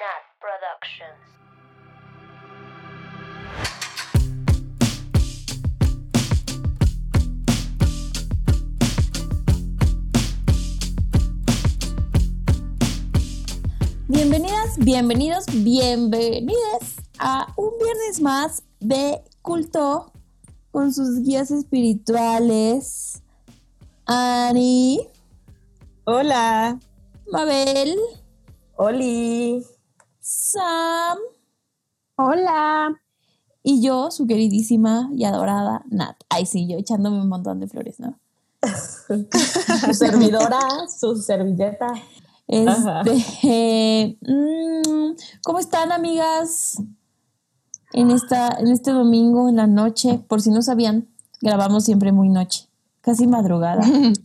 Nat Productions. Bienvenidas, bienvenidos, bienvenidas a un viernes más de culto con sus guías espirituales. Ani, Hola. Mabel, Oli. Sam Hola. y yo, su queridísima y adorada Nat. Ay, sí, yo echándome un montón de flores, ¿no? Su servidora, su servilleta. Este, mm, ¿cómo están, amigas? En, esta, en este domingo, en la noche, por si no sabían, grabamos siempre muy noche, casi madrugada.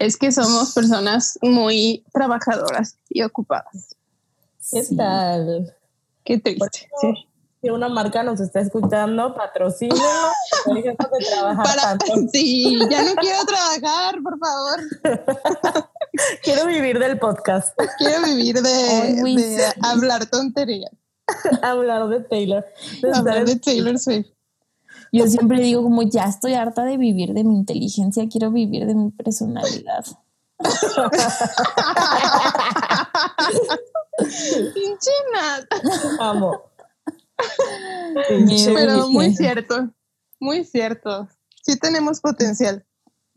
Es que somos personas muy trabajadoras y ocupadas. ¿Qué Sí. tal? Qué triste. Sí. Si una marca nos está escuchando, patrocínenos. De trabajar Para, tanto. sí, ya no quiero trabajar, por favor. Quiero vivir del podcast. Quiero vivir de, hablar tonterías. Hablar de Taylor. De Hablar de Taylor Swift. Yo siempre digo como ya estoy harta de vivir de mi inteligencia, quiero vivir de mi personalidad. Pinche Nat. Amo. Miedo. Pero muy cierto. Muy cierto. Sí tenemos potencial.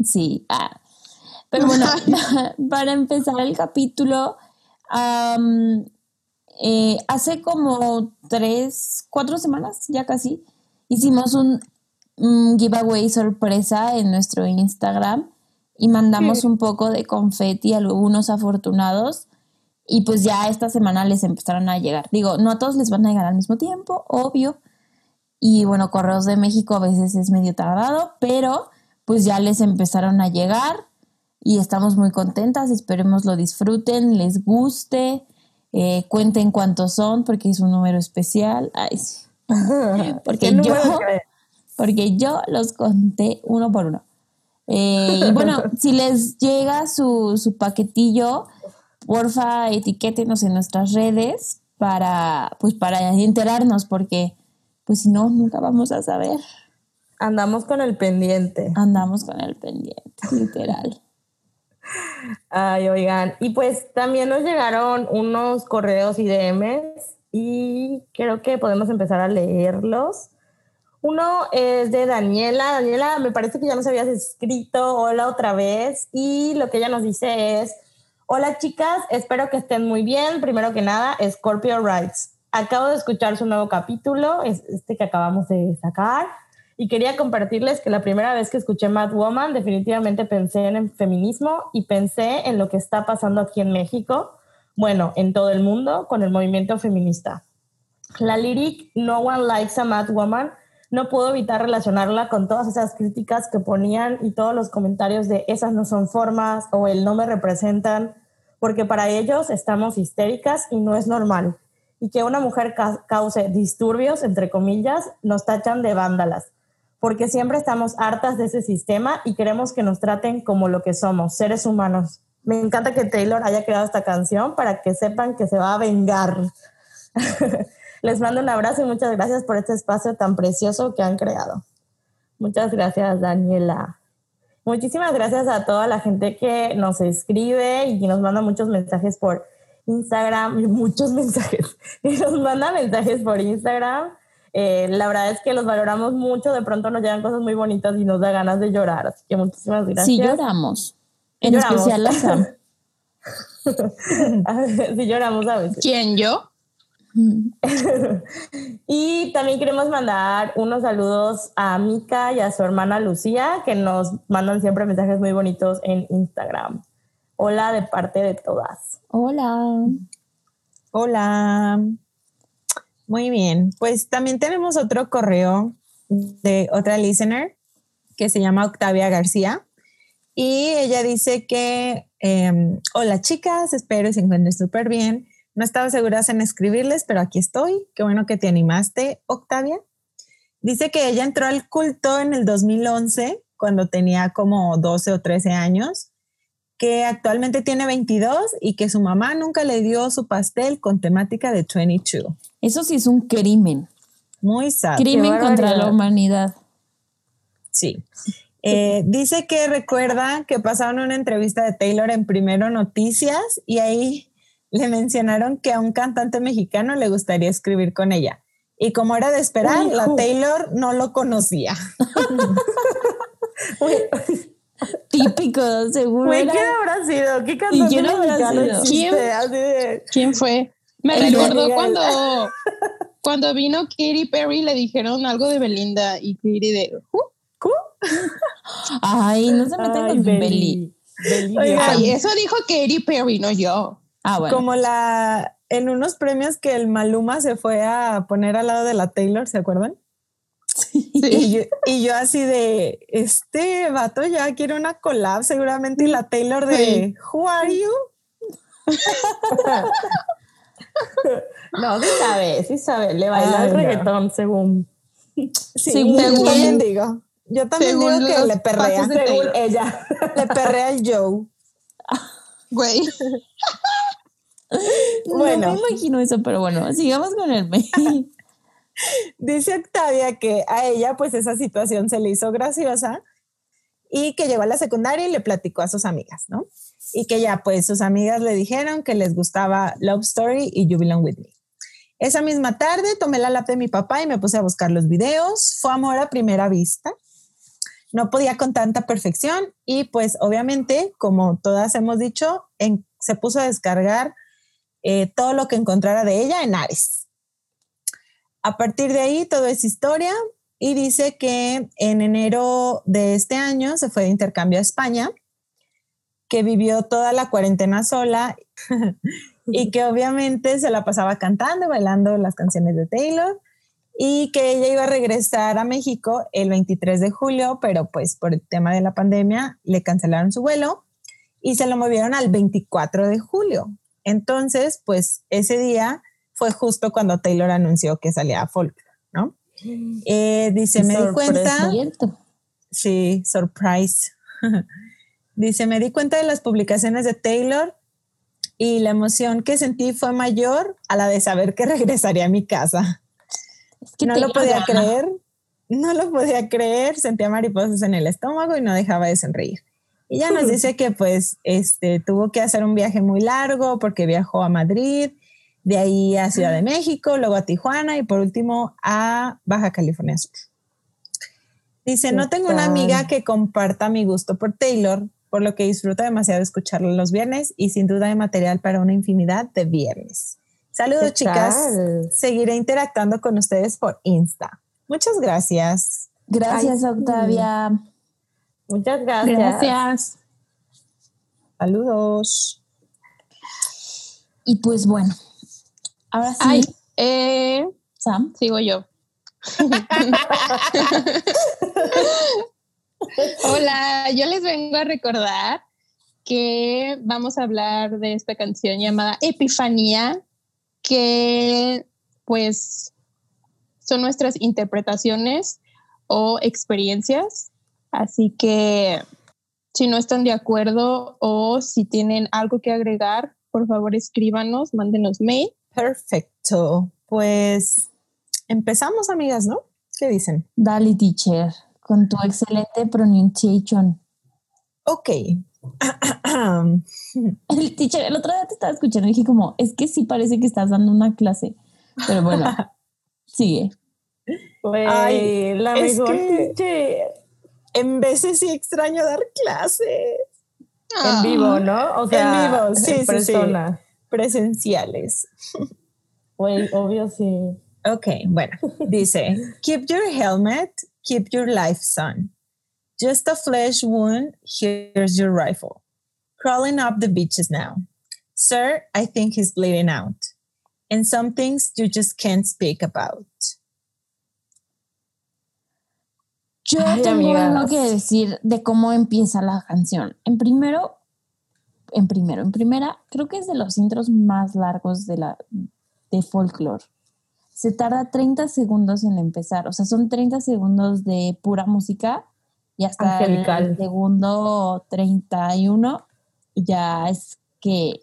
Sí. ah. Pero bueno, para empezar el capítulo, eh, hace como tres, cuatro semanas, ya casi, hicimos un, un giveaway sorpresa en nuestro Instagram y mandamos un poco de confeti a algunos afortunados. Y pues ya esta semana les empezaron a llegar. Digo, no a todos les van a llegar al mismo tiempo, obvio. Y bueno, Correos de México a veces es medio tardado, pero pues ya les empezaron a llegar y estamos muy contentas. Esperemos lo disfruten, les guste, eh, cuenten cuántos son porque es un número especial. Ay, sí. Porque ¿Qué yo, porque yo los conté uno por uno. Eh, y bueno, si les llega su, su paquetillo, porfa, etiquétenos en nuestras redes para, pues para enterarnos, porque pues si no, nunca vamos a saber. Andamos con el pendiente. Andamos con el pendiente, literal. Ay, oigan. Y pues también nos llegaron unos correos y DMs y creo que podemos empezar a leerlos. Uno es de Daniela. Daniela, me parece que ya nos habías escrito hola otra vez y lo que ella nos dice es, hola chicas, espero que estén muy bien. Primero que nada, Scorpio Rights. Acabo de escuchar su nuevo capítulo, es este que acabamos de sacar, y quería compartirles que la primera vez que escuché Mad Woman definitivamente pensé en el feminismo y pensé en lo que está pasando aquí en México, bueno, en todo el mundo con el movimiento feminista. La lyric No One Likes a Mad Woman no puedo evitar relacionarla con todas esas críticas que ponían y todos los comentarios de esas no son formas o el no me representan, porque para ellos estamos histéricas y no es normal. Y que una mujer ca- cause disturbios, entre comillas, nos tachan de vándalas, porque siempre estamos hartas de ese sistema y queremos que nos traten como lo que somos, seres humanos. Me encanta que Taylor haya creado esta canción para que sepan que se va a vengar. Les mando un abrazo y muchas gracias por este espacio tan precioso que han creado. Muchas gracias, Daniela. Muchísimas gracias a toda la gente que nos escribe y que nos manda muchos mensajes por Instagram, muchos mensajes, y nos manda mensajes por Instagram. Eh, la verdad es que los valoramos mucho, de pronto nos llegan cosas muy bonitas y nos da ganas de llorar, así que muchísimas gracias. Sí lloramos. En Lloramos. especial la Sam. sí lloramos a veces. ¿Quién yo? Y también queremos mandar unos saludos a Mika y a su hermana Lucía, que nos mandan siempre mensajes muy bonitos en Instagram. Hola de parte de todas. Hola. Hola. Muy bien. Pues también tenemos otro correo de otra listener que se llama Octavia García. Y ella dice que, eh, hola chicas, espero que se encuentren súper bien. No estaba segura en escribirles, pero aquí estoy. Qué bueno que te animaste, Octavia. Dice que ella entró al culto en el 2011, cuando tenía como 12 o 13 años, que actualmente tiene 22 y que su mamá nunca le dio su pastel con temática de 22. Eso sí es un crimen. Muy sad. Crimen contra la humanidad. Sí. Eh, dice que recuerda que pasaron una entrevista de Taylor en Primero Noticias y ahí le mencionaron que a un cantante mexicano le gustaría escribir con ella. Y como era de esperar, la Taylor no lo conocía. Típico, seguro. ¿Qué habrá sido? ¿Qué cantante sido? ¿Quién? ¿Quién fue? Me recordó cuando, cuando vino Katy Perry le dijeron algo de Belinda y Katy de Ay, no se metan con Beli. Ay, eso dijo Katy Perry, no yo. Ah, bueno. Como la en unos premios que el Maluma se fue a poner al lado de la Taylor, ¿se acuerdan? Sí. Y, yo, y, yo, así de, este vato ya quiere una collab seguramente y la Taylor de, sí. Who are you? no, sí sabe, sí sabe, le baila el reggaetón según. Sí, según, yo también digo. Yo también digo que le perrea. Según ella. Le perrea el Joe. Güey. Bueno. No me imagino eso, pero bueno, sigamos con el mail. Dice Octavia que a ella pues esa situación se le hizo graciosa y que llegó a la secundaria y le platicó a sus amigas, ¿no? Y que ya pues sus amigas le dijeron que les gustaba Love Story y You Belong With Me. Esa misma tarde tomé la lap de mi papá y me puse a buscar los videos. Fue amor a primera vista. No podía con tanta perfección y pues obviamente, como todas hemos dicho, en, se puso a descargar eh, todo lo que encontrara de ella en Ares. A partir de ahí, todo es historia y dice que en enero de este año se fue de intercambio a España, que vivió toda la cuarentena sola y que obviamente se la pasaba cantando bailando las canciones de Taylor y que ella iba a regresar a México el 23 de julio, pero pues por el tema de la pandemia le cancelaron su vuelo y se lo movieron al 24 de julio. Entonces, pues ese día fue justo cuando Taylor anunció que salía a folk, ¿no? Eh, dice, me di cuenta. Sí, surprise. dice, me di cuenta de las publicaciones de Taylor y la emoción que sentí fue mayor a la de saber que regresaría a mi casa. Es que no lo podía creer, no lo podía creer, sentía mariposas en el estómago y no dejaba de sonreír. Y ya nos dice que pues este, tuvo que hacer un viaje muy largo porque viajó a Madrid, de ahí a Ciudad de México, luego a Tijuana y por último a Baja California Sur. Dice, no tengo una amiga que comparta mi gusto por Taylor, por lo que disfruto demasiado escucharlo los viernes y sin duda hay material para una infinidad de viernes. Saludos chicas, seguiré interactuando con ustedes por Insta. Muchas gracias. Gracias Octavia. Muchas gracias. Gracias. Saludos. Y pues bueno, ahora sí. Ay, eh, Sam. Sigo yo. Hola, yo les vengo a recordar que vamos a hablar de esta canción llamada Epifanía, que pues son nuestras interpretaciones o experiencias. Así que si no están de acuerdo o si tienen algo que agregar, por favor escríbanos, mándenos mail. Perfecto. Pues empezamos, amigas, ¿no? ¿Qué dicen? Dale, teacher, con tu excelente pronunciation. Ok. el teacher, el otro día te estaba escuchando y dije como, es que sí parece que estás dando una clase. Pero bueno, sigue. Ay, la mejor teacher. En veces sí extraño dar clases. En vivo, ¿no? O sea, en vivo, sí, en persona. Sí, Presenciales. Güey, obvio sí. Ok, bueno, dice, keep your helmet, keep your life, son. Just a flesh wound, here's your rifle. Crawling up the beaches now. Sir, I think he's bleeding out. And some things you just can't speak about. Yo Ay, tengo amigas. algo que decir de cómo empieza la canción. En primero, en primero, en primera, creo que es de los intros más largos de la de folklore. Se tarda 30 segundos en empezar, o sea, son 30 segundos de pura música y hasta Angelical. el segundo 31 ya es que,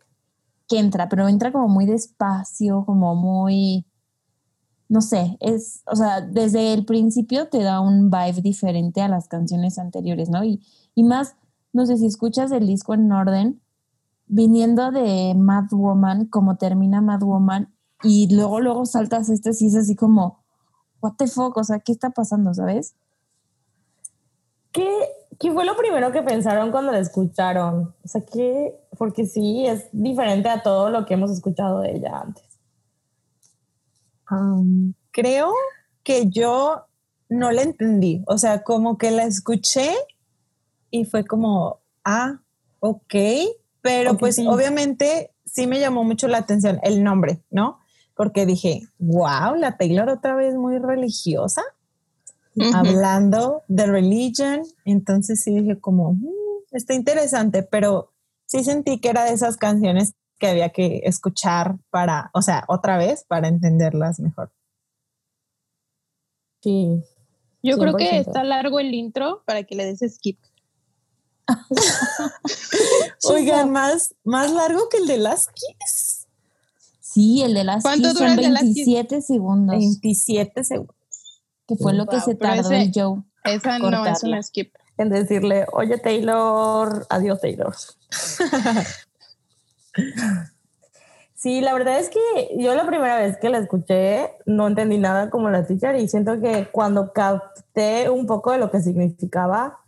que entra, pero entra como muy despacio, como muy, no sé, es, o sea, desde el principio te da un vibe diferente a las canciones anteriores, ¿no? Y, y más, no sé si escuchas el disco en orden, viniendo de Mad Woman, como termina Mad Woman, y luego, luego saltas este, sí es así como, what the fuck, o sea, ¿qué está pasando, sabes? ¿Qué, ¿Qué fue lo primero que pensaron cuando la escucharon? O sea, que, porque sí, es diferente a todo lo que hemos escuchado de ella antes. Um, creo que yo no la entendí, o sea, como que la escuché y fue como, ah, ok, pero pues sí. obviamente sí me llamó mucho la atención el nombre, ¿no? Porque dije, wow, la Taylor otra vez muy religiosa, hablando de religion, entonces sí dije como, "Mm, está interesante, pero sí sentí que era de esas canciones que había que escuchar para, o sea, otra vez para entenderlas mejor. Sí. Yo creo 100%. que está largo el intro para que le des skip. Oigan, más, más largo que el de las Kiss. Sí, el de las ¿Cuánto Kiss dura son el de las? 27 segundos, 27 segundos. que fue lo que se tardó ese- el Joe. Esa no es Cortarla. un skip. En decirle, oye Taylor, adiós Taylor. Sí, la verdad es que yo la primera vez que la escuché no entendí nada como la teacher y siento que cuando capté un poco de lo que significaba,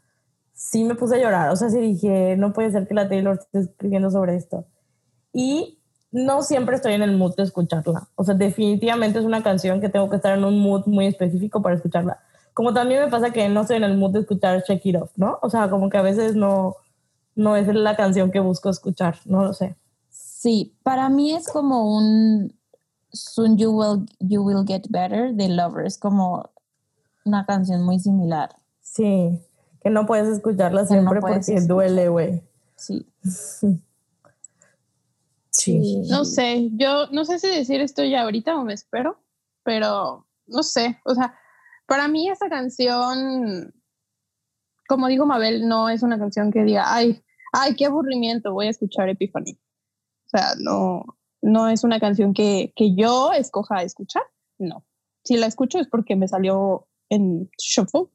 sí me puse a llorar. O sea, sí dije, no puede ser que la Taylor esté escribiendo sobre esto. Y no siempre estoy en el mood de escucharla. O sea, definitivamente es una canción que tengo que estar en un mood muy específico para escucharla. Como también me pasa que no estoy en el mood de escuchar Shake It Off, ¿no? O sea, como que a veces no, no es la canción que busco escuchar, no lo sé. Sí, para mí es como un Soon You Will, you will Get Better de Lovers, como una canción muy similar. Sí, que no puedes escucharla Que no siempre puedes porque duele, güey. Sí. Sí. No sé, yo no sé si decir esto ya ahorita o me espero, pero no sé, o sea, para mí esta canción, como dijo Mabel, no es una canción que diga, ay, ay, qué aburrimiento, voy a escuchar Epiphany. O sea, no, no es una canción que, que yo escoja escuchar, no. Si la escucho es porque me salió en Shuffle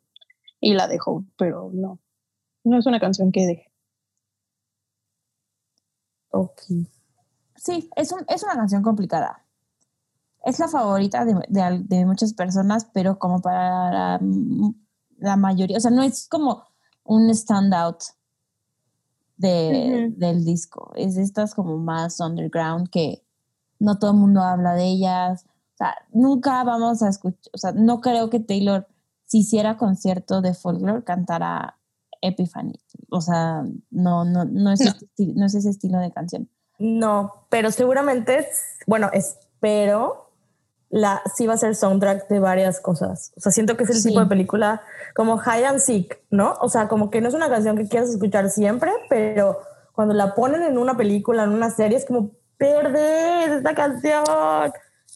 y la dejo, pero no, no es una canción que deje. Ok. Sí, es, un, es una canción complicada. Es la favorita de, de muchas personas, pero como para la, la mayoría, o sea, no es como un standout de, del disco. Es estas como más underground que no todo el mundo habla de ellas. O sea, nunca vamos a escuchar, o sea, no creo que Taylor, si hiciera concierto de folklore, cantara Epiphany. O sea, no, no, no, es, No. este no es ese estilo de canción. No, pero seguramente, bueno, espero, la, sí va a ser soundtrack de varias cosas. O sea, siento que es el Sí. tipo de película como Hide and Seek, ¿no? O sea, como que no es una canción que quieras escuchar siempre, pero cuando la ponen en una película, en una serie, es como, perder esta canción.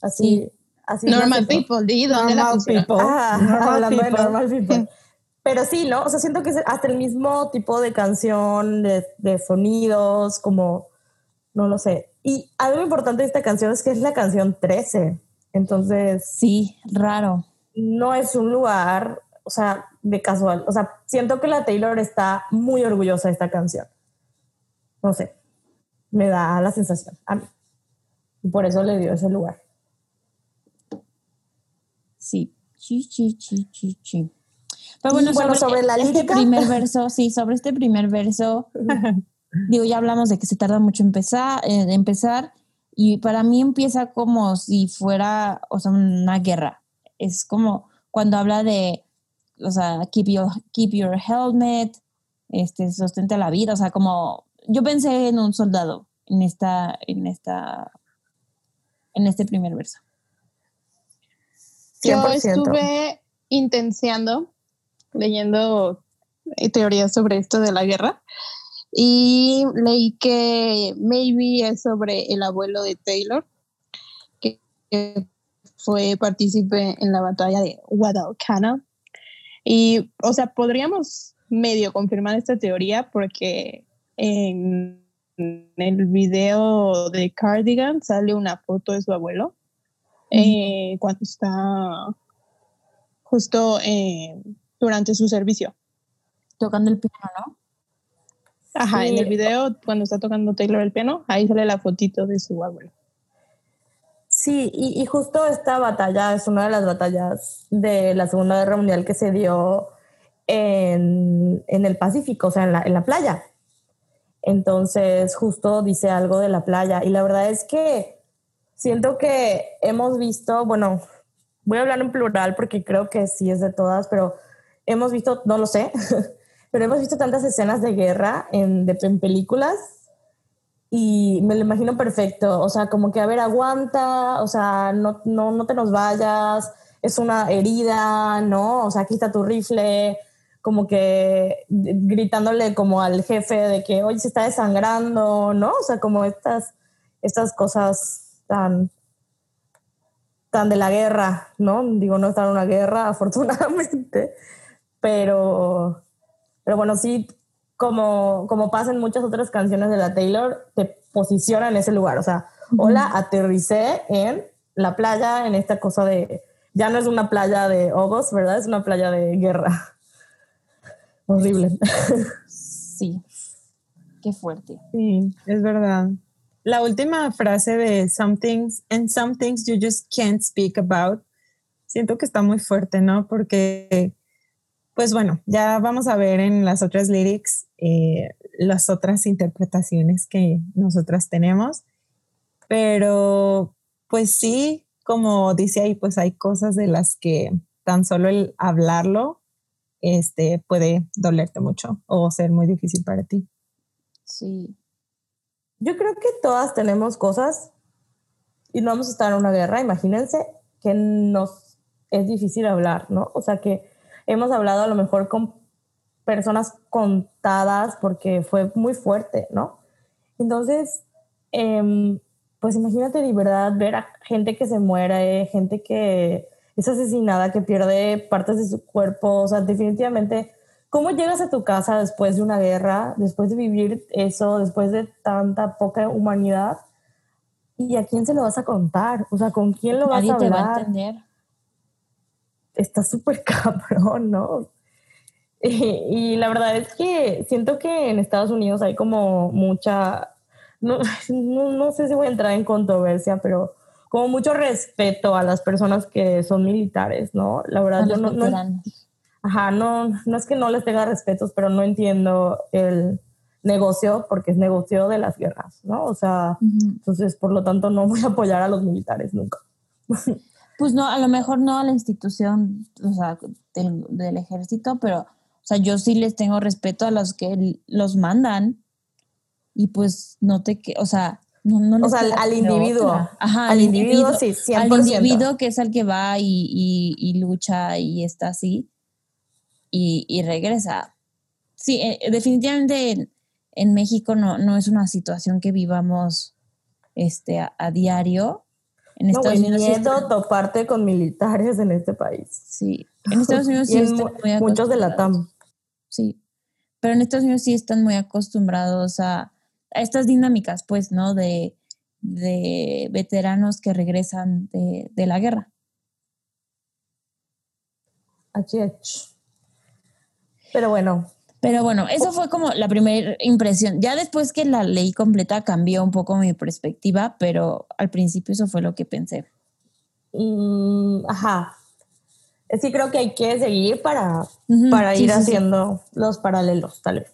Así, Sí. así. Normal People, di dónde Normal people. Ah, Normal de normal people. Pero sí, ¿no? O sea, siento que es hasta el mismo tipo de canción, de, de sonidos, como, no lo sé. Y algo importante de esta canción es que es la canción 13. Entonces, Sí, raro. no es un lugar, o sea, de casual. O sea, siento que la Taylor está muy orgullosa de esta canción. No sé, me da la sensación a mí. Y por eso le dio ese lugar. Sí. Chi, chi, chi, chi, chi. Pero bueno, bueno, sobre la este lírica. primer verso, sí, sobre este primer verso, digo, ya hablamos de que se tarda mucho empezar, eh, empezar, y para mí empieza como si fuera, o sea, una guerra. Es como cuando habla de, o sea, keep your, keep your helmet, este, sostente la vida, o sea, como, yo pensé en un soldado en esta, en esta, en este primer verso. Yo 100%. estuve intenseando, leyendo eh, teorías sobre esto de la guerra y leí que maybe es sobre el abuelo de Taylor, que, que fue partícipe en la batalla de Guadalcanal. Y, o sea, podríamos medio confirmar esta teoría porque en el video de Cardigan sale una foto de su abuelo eh, cuando está justo eh, durante su servicio. Tocando el piano, ¿no? Ajá, en el video, cuando está tocando Taylor el piano, ahí sale la fotito de su abuelo. Sí, y, justo esta batalla es una de las batallas de la Segunda Guerra Mundial que se dio en, el Pacífico, o sea, en la, en la playa. Entonces, justo dice algo de la playa. Y la verdad es que siento que hemos visto, bueno, voy a hablar en plural porque creo que sí es de todas, pero hemos visto, no lo sé, pero hemos visto tantas escenas de guerra en, de, en películas y me lo imagino perfecto. O sea, como que, a ver, aguanta, o sea, no, no, no te nos vayas, es una herida, ¿no? O sea, aquí está tu rifle, como que gritándole como al jefe de que, oye, se está desangrando, ¿no? O sea, como estas, estas cosas tan, tan de la guerra, ¿no? Digo, no está en una guerra, afortunadamente, pero, pero bueno, sí, como, como pasa en muchas otras canciones de la Taylor, te posiciona en ese lugar. O sea, hola, aterricé en la playa, en esta cosa de, ya no es una playa de hogos, ¿verdad? Es una playa de guerra. Horrible. Sí, qué fuerte. Sí, es verdad. La última frase de Some Things, and Some Things You Just Can't Speak About, siento que está muy fuerte, ¿no? Porque pues bueno, ya vamos a ver en las otras lyrics eh, las otras interpretaciones que nosotras tenemos, pero pues sí, como dice ahí, pues hay cosas de las que tan solo el hablarlo este, puede dolerte mucho o ser muy difícil para ti. Sí. Yo creo que todas tenemos cosas y no vamos a estar en una guerra, imagínense que nos es difícil hablar, ¿no? O sea que hemos hablado a lo mejor con personas contadas porque fue muy fuerte, ¿no? Entonces, em, pues imagínate de verdad ver a gente que se muere, gente que es asesinada, que pierde partes de su cuerpo, o sea, definitivamente, ¿cómo llegas a tu casa después de una guerra, después de vivir eso, después de tanta poca humanidad? ¿Y a quién se lo vas a contar? O sea, ¿con quién lo vas a hablar? Te va a entender está súper cabrón, ¿no? Y, la verdad es que siento que en Estados Unidos hay como mucha, no, no, sé si voy a entrar en controversia, pero como mucho respeto a las personas que son militares, ¿no? La verdad, yo no, no, ajá, no, no es que no les tenga respetos, pero no entiendo el negocio, porque es negocio de las guerras, ¿no? O sea, entonces, por lo tanto, no voy a apoyar a los militares nunca. Pues no, a lo mejor no a la institución, o sea, del, ejército, pero, o sea, yo sí les tengo respeto a los que los mandan y pues no te, o sea, no, no o sea, al, individuo. Ajá, al, individuo, sí, 100%. Al individuo que es el que va y, y, lucha y está así y, y regresa. Sí, eh, definitivamente en, México no, no es una situación que vivamos este, a diario en Estados Unidos miedo toparte con militares en este país. Sí, en Estados Unidos sí están muy Muchos de la TAM. Sí, pero en Estados Unidos sí están muy acostumbrados a, estas dinámicas, pues, ¿no? De, de veteranos que regresan de, de la guerra. Pero bueno, pero bueno, eso fue como la primera impresión. Ya después que la ley completa cambió un poco mi perspectiva, pero al principio eso fue lo que pensé. Mm, ajá. Sí creo que hay que seguir para, para ir haciendo los paralelos, tal vez.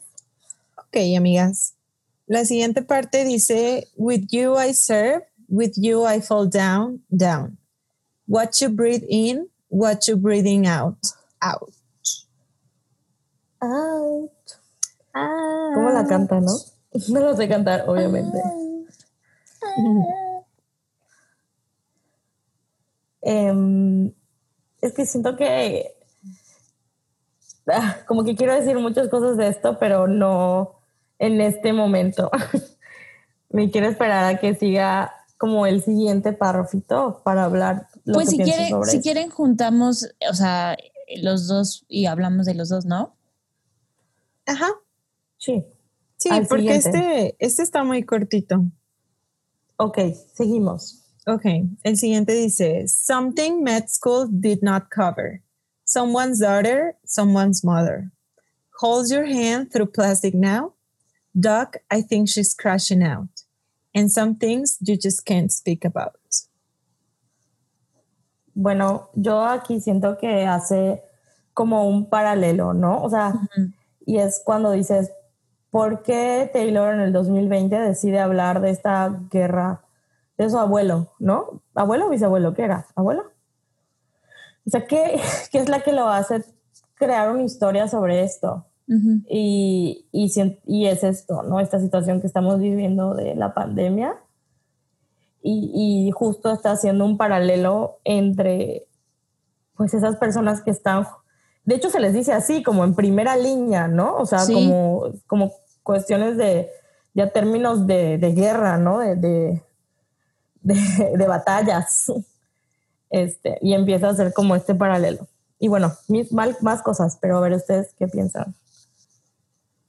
Ok, amigas. La siguiente parte dice, With you I serve, with you I fall down, down. What you breathe in, what you breathing out, out. ¿Cómo la canta, no? No lo sé cantar, obviamente. Em, es que siento que ah, como que quiero decir muchas cosas de esto, pero no en este momento. Me quiero esperar a que siga como el siguiente párrafito para hablar. Lo pues si quieren, si quieren juntamos, o sea, los dos y hablamos de los dos, ¿no? Ajá. Sí. Sí, al porque siguiente. este, este está muy cortito. Ok, seguimos. Ok, el siguiente dice, something med school did not cover. Someone's daughter, someone's mother. Holds your hand through plastic now. Doc, I think she's crashing out. And some things you just can't speak about. Bueno, yo aquí siento que hace como un paralelo, ¿no? O sea, y es cuando dices, ¿por qué Taylor en el 2020 decide hablar de esta guerra de su abuelo, ¿no? ¿Abuelo o bisabuelo? ¿Qué era? ¿Abuelo? O sea, ¿qué, qué es la que lo hace crear una historia sobre esto? Ujú. Y, y, sien- y es esto, ¿no? Esta situación que estamos viviendo de la pandemia. Y, y justo está haciendo un paralelo entre, pues, esas personas que están, de hecho se les dice así, como en primera línea, ¿no? O sea, Sí. como, como cuestiones de, ya términos de, de guerra, ¿no? De, de, de, batallas. Este, y empieza a hacer como este paralelo. Y bueno, mis- mal- más cosas, pero a ver ustedes qué piensan.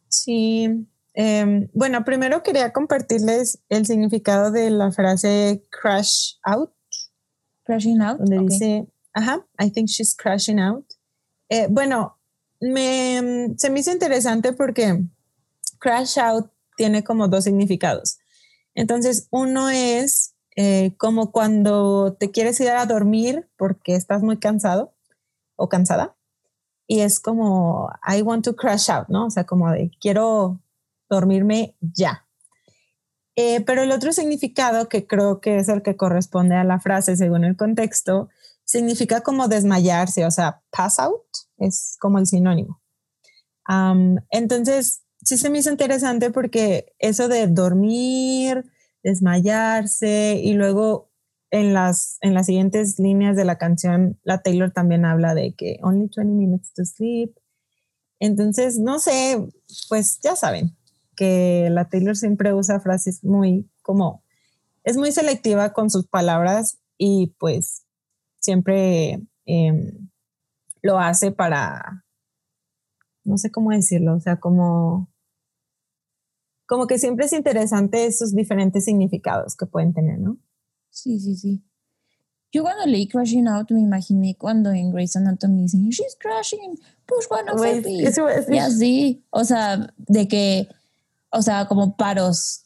Sí. em, bueno, primero quería compartirles el significado de la frase crash out. Crashing out. donde dice, ajá, I think she's crashing out. Eh, bueno, me, se me hizo interesante porque crash out tiene como dos significados. Entonces, uno es eh, como cuando te quieres ir a dormir porque estás muy cansado o cansada. Y es como, I want to crash out, ¿no? O sea, como de, quiero dormirme ya. Eh, pero el otro significado, que creo que es el que corresponde a la frase según el contexto, significa como desmayarse, o sea, pass out es como el sinónimo. Am, entonces, sí se me hizo interesante porque eso de dormir, desmayarse y luego en las, en las siguientes líneas de la canción, la Taylor también habla de que only 20 minutes to sleep. Entonces, no sé, pues ya saben que la Taylor siempre usa frases muy como, es muy selectiva con sus palabras y pues siempre em, lo hace para, no sé cómo decirlo, o sea, como, como que siempre es interesante esos diferentes significados que pueden tener, ¿no? Sí, sí, sí. Yo cuando leí Crashing Out me imaginé cuando en Grey's Anatomy dicen, She's crashing, push one of Güey, her feet". eso iba a decir. Y así, o sea, de que, o sea, como paros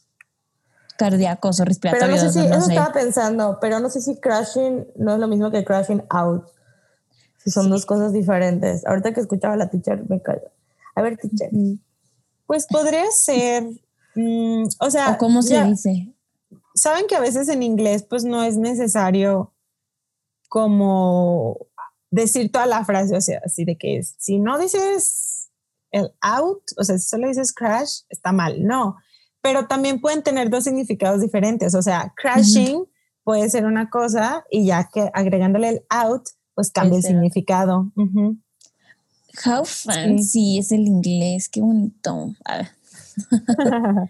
cardíacos o Pero no respiratorios, sé si, no eso sé. estaba pensando, pero no sé si crashing no es lo mismo que crashing out. Si son dos cosas diferentes. Ahorita que escuchaba a la teacher me callo. A ver, teacher. Pues podría ser, mm, o sea, O cómo se ya- dice. saben que a veces en inglés pues no es necesario como decir toda la frase, o sea, así de que es, si no dices el out, o sea, si solo dices crash, está mal, no, pero también pueden tener dos significados diferentes, o sea, crashing puede ser una cosa y ya que agregándole el out, pues cambia el significado. Ujú. How fancy es el inglés, qué bonito.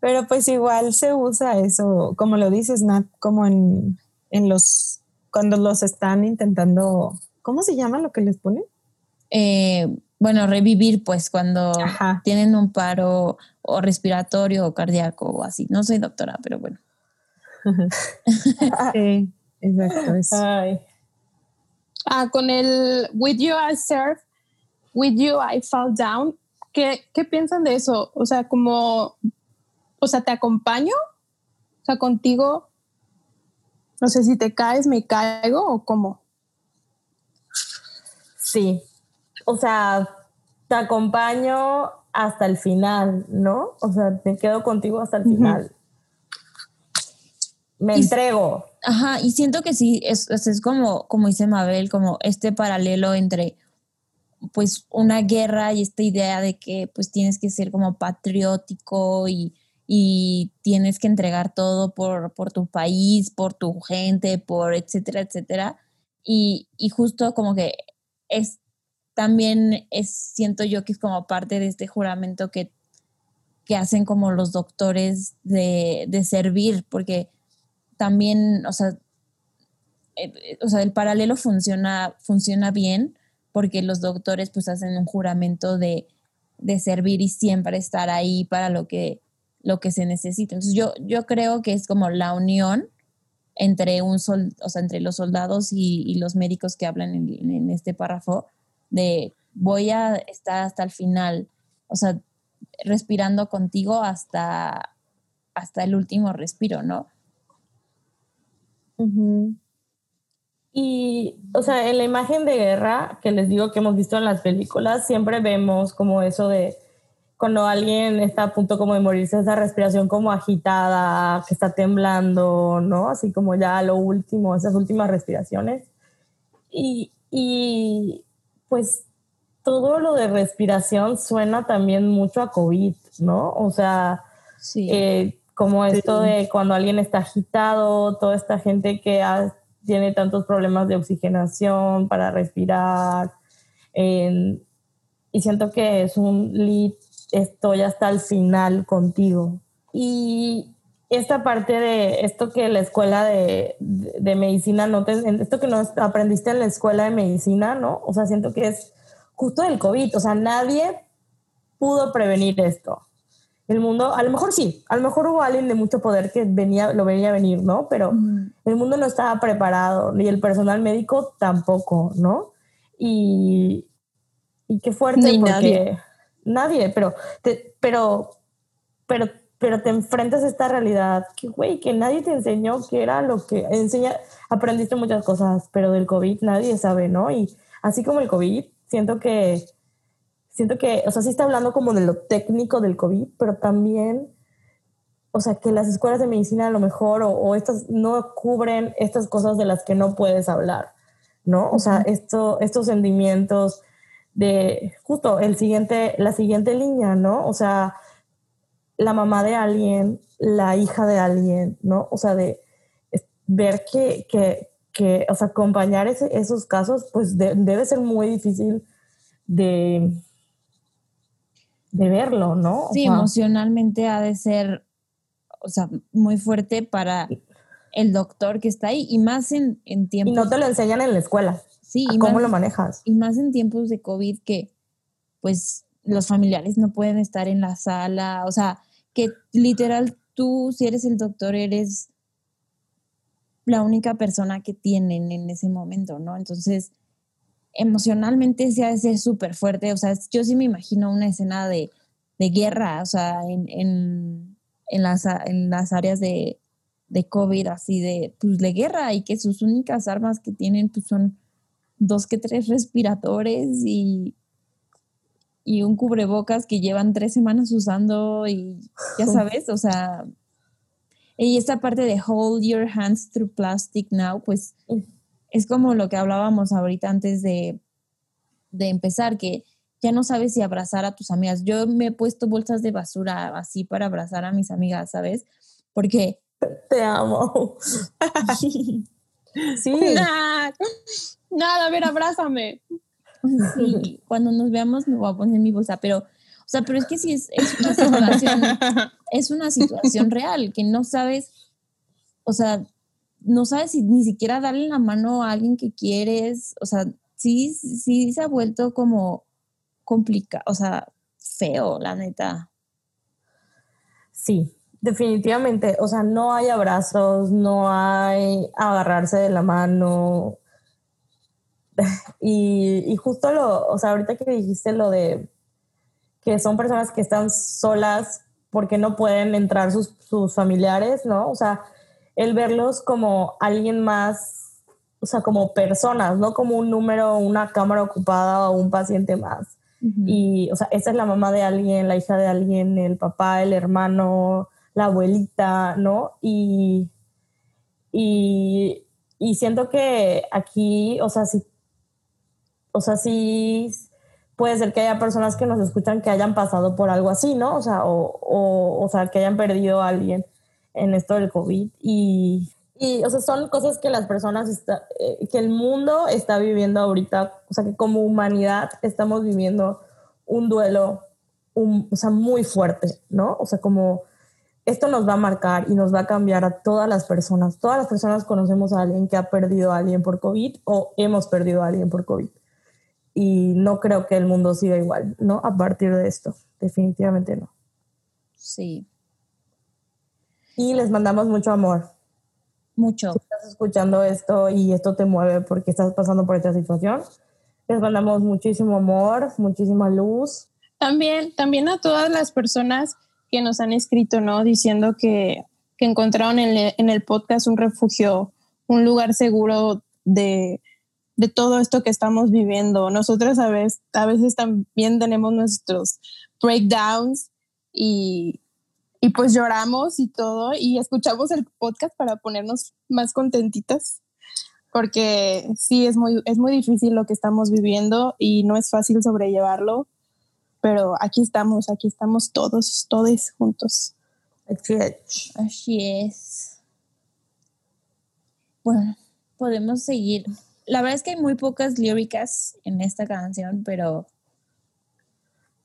Pero pues igual se usa eso, como lo dices, Nat, como en, en los, cuando los están intentando, ¿cómo se llama lo que les ponen? Eh, bueno, revivir, pues, cuando Ajá. tienen un paro o respiratorio o cardíaco o así. No soy doctora, pero bueno. Sí, exacto. eso. Ay. Ah, con el With You I Surf, With You I Fall Down. ¿Qué, ¿Qué piensan de eso? O sea, como, o sea, ¿te acompaño? O sea, contigo, no sé si te caes, me caigo o cómo. Sí. O sea, te acompaño hasta el final, ¿no? O sea, me quedo contigo hasta el final. Me Y- entrego. Ajá, y siento que sí, es, es, es como, como dice Mabel, como este paralelo entre pues una guerra y esta idea de que pues tienes que ser como patriótico y, y tienes que entregar todo por, por tu país, por tu gente, por etcétera, etcétera. Y, y justo como que es también es, siento yo que es como parte de este juramento que, que hacen como los doctores de, de servir, porque también, o sea, eh, eh, o sea, el paralelo funciona, funciona bien porque los doctores pues hacen un juramento de de servir y siempre estar ahí para lo que, lo que se necesita. Entonces yo, yo creo que es como la unión entre, un sol, o sea, entre los soldados y, los médicos que hablan en, este párrafo de voy a estar hasta el final, o sea, respirando contigo hasta, hasta el último respiro, ¿no? Y, o sea, en la imagen de guerra que les digo que hemos visto en las películas, siempre vemos como eso de cuando alguien está a punto como de morirse, esa respiración como agitada, que está temblando, ¿no? Así como ya lo último, esas últimas respiraciones. Y, y pues todo lo de respiración suena también mucho a COVID, ¿no? O sea, sí. Eh, como esto de cuando alguien está agitado, toda esta gente que tiene tantos problemas de oxigenación para respirar. y siento que es un lead, estoy hasta el final contigo. Y esta parte de esto que la escuela de, de, medicina no te, esto que no aprendiste en la escuela de medicina, ¿no? O sea, siento que es justo del COVID, o sea, nadie pudo prevenir esto el mundo, a lo mejor sí, a lo mejor hubo alguien de mucho poder que venía, lo venía a venir, ¿no? Pero el mundo no estaba preparado, ni el personal médico tampoco, ¿no? Y, y qué fuerte porque nadie, nadie pero, te, pero, pero, pero te enfrentas a esta realidad que, güey, que nadie te enseñó que era lo que enseña, aprendiste muchas cosas, pero del COVID nadie sabe, ¿no? Y así como el COVID, siento que siento que, o sea, sí está hablando como de lo técnico del COVID, pero también, o sea, que las escuelas de medicina a lo mejor o, estas no cubren estas cosas de las que no puedes hablar, ¿no? O sea, esto, estos sentimientos de justo el siguiente, la siguiente línea, ¿no? O sea, la mamá de alguien, la hija de alguien, ¿no? O sea, de ver que, que, que o sea, acompañar esos casos, pues debe ser muy difícil de, de verlo, ¿no? sí, emocionalmente ha de ser, o sea, muy fuerte para el doctor que está ahí y más en, en tiempos... Y no te lo enseñan en la escuela. Sí. Y ¿Cómo lo manejas? Y más en tiempos de COVID que, pues, los familiares no pueden estar en la sala, o sea, que literal tú, si eres el doctor, eres la única persona que tienen en ese momento, ¿no? Entonces, emocionalmente se hace súper fuerte. O sea, yo sí me imagino una escena de, guerra, o sea, en, en, en, las, en las áreas de, de COVID, así de, pues, de guerra, y que sus únicas armas que tienen, pues, son dos que tres respiradores y, y un cubrebocas que llevan tres semanas usando y ya sabes, o sea, y esta parte de hold your hands through plastic now, pues es como lo que hablábamos ahorita antes de, empezar, que ya no sabes si abrazar a tus amigas. Yo me he puesto bolsas de basura así para abrazar a mis amigas, ¿sabes? Porque... Te amo. sí. Nada, a ver, abrázame. Sí, cuando nos veamos me voy a poner mi bolsa, pero, o sea, pero es que sí es, es una situación, es una situación real, que no sabes, o sea, no sabes si ni siquiera darle la mano a alguien que quieres, o sea, sí, sí se ha vuelto como complicado, o sea, feo, la neta. Sí, definitivamente, o sea, no hay abrazos, no hay agarrarse de la mano. Y, y justo lo, o sea, ahorita que dijiste lo de que son personas que están solas porque no pueden entrar sus, sus familiares, ¿no? O sea, el verlos como alguien más, o sea, como personas, no como un número, una cámara ocupada o un paciente más. Y, o sea, esa es la mamá de alguien, la hija de alguien, el papá, el hermano, la abuelita, ¿no? Y, y, y siento que aquí, o sea, sí, o sea, sí puede ser que haya personas que nos escuchan que hayan pasado por algo así, ¿no? O sea, o, o, o sea, que hayan perdido a alguien en esto del COVID y, y o sea, son cosas que las personas, está, eh, que el mundo está viviendo ahorita, o sea, que como humanidad estamos viviendo un duelo, un, o sea, muy fuerte, ¿no? O sea, como esto nos va a marcar y nos va a cambiar a todas las personas. Todas las personas conocemos a alguien que ha perdido a alguien por COVID o hemos perdido a alguien por COVID. Y no creo que el mundo siga igual, ¿no? A partir de esto, definitivamente no. Sí. Y les mandamos mucho amor. Mucho. Si estás escuchando esto y esto te mueve porque estás pasando por esta situación, les mandamos muchísimo amor, muchísima luz. También, también a todas las personas que nos han escrito, ¿no? Diciendo que, que encontraron en el, en el podcast un refugio, un lugar seguro de, de todo esto que estamos viviendo. Nosotros a veces, a veces también tenemos nuestros breakdowns y, y pues lloramos y todo y escuchamos el podcast para ponernos más contentitas porque sí es muy, es muy difícil lo que estamos viviendo y no es fácil sobrellevarlo, pero aquí estamos, aquí estamos todos, todos juntos. Así es. Así es. Bueno, podemos seguir la verdad es que hay muy pocas líricas en esta canción, pero,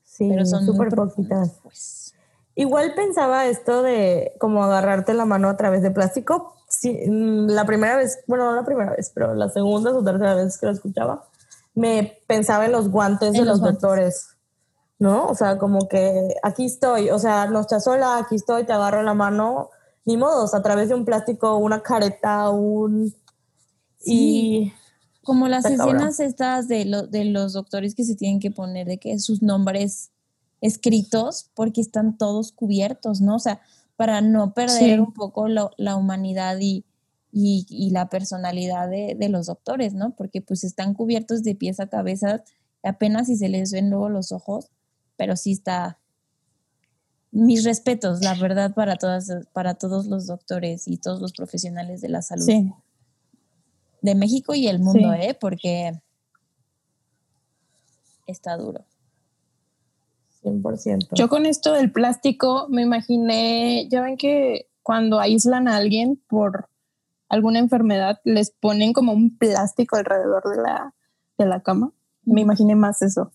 sí, pero son súper poquitas. Pues. Igual pensaba esto de como agarrarte la mano a través de plástico. Sí, mm, la primera vez, bueno, no la primera vez, pero la segunda o tercera vez que lo escuchaba, me pensaba en los guantes de los, doctores, ¿no? O sea, como que aquí estoy, o sea, no estás sola, aquí estoy, te agarro la mano, ni modos, a través de un plástico, una careta, un... Sí. Y como las escenas estas de, lo, de los doctores que se tienen que poner de que sus nombres escritos porque están todos cubiertos, ¿no? O sea, para no perder un poco la humanidad y, y, la personalidad de, de, los doctores, ¿no? Porque pues están cubiertos de pies a cabeza, apenas si se les ven luego los ojos, pero sí está... Mis respetos, la verdad, para, todas, para todos los doctores y todos los profesionales de la salud. Sí de México y el mundo, ¿eh? Porque está duro. 100%. Yo con esto del plástico me imaginé, ya ven que cuando aíslan a alguien por alguna enfermedad, les ponen como un plástico alrededor de la, de la cama. Me imaginé más eso.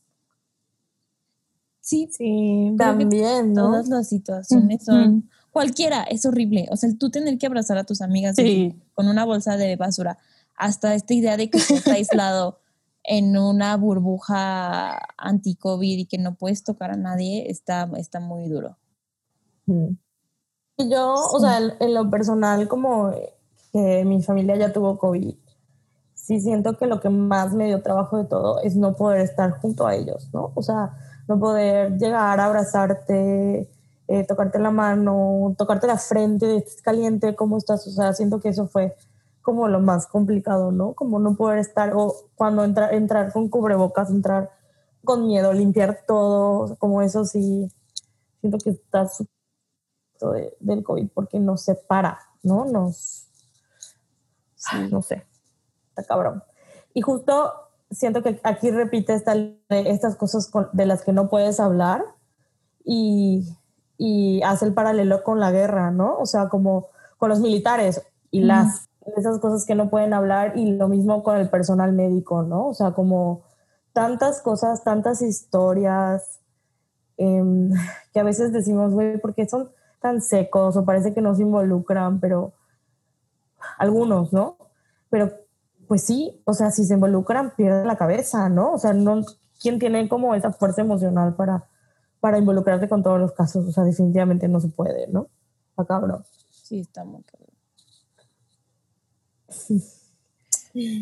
Sí, sí, también, ¿no? Todas las situaciones son cualquiera, es horrible. O sea, tú tener que abrazar a tus amigas con una bolsa de basura hasta esta idea de que estás aislado en una burbuja anti-COVID y que no puedes tocar a nadie, está, está muy duro. Yo, o sea, en lo personal, como que mi familia ya tuvo COVID, sí siento que lo que más me dio trabajo de todo es no poder estar junto a ellos, ¿no? O sea, no poder llegar a abrazarte, eh, tocarte la mano, tocarte la frente, estás caliente, ¿cómo estás? O sea, siento que eso fue como lo más complicado, ¿no? Como no poder estar, o cuando entra, entrar con cubrebocas, entrar con miedo, limpiar todo, como eso sí, siento que está de, del COVID porque nos separa, ¿no? Nos, no sé, está cabrón. Y justo siento que aquí repite esta, estas cosas de las que no puedes hablar y, y hace el paralelo con la guerra, ¿no? O sea, como con los militares y las esas cosas que no pueden hablar y lo mismo con el personal médico, ¿no? O sea, como tantas cosas, tantas historias em, que a veces decimos, güey, ¿por qué son tan secos o parece que no se involucran? Pero algunos, ¿no? Pero pues sí, o sea, si se involucran, pierden la cabeza, ¿no? O sea, no, ¿quién tiene como esa fuerza emocional para, para involucrarte con todos los casos? O sea, definitivamente no se puede, ¿no? Está cabrón. Sí, está.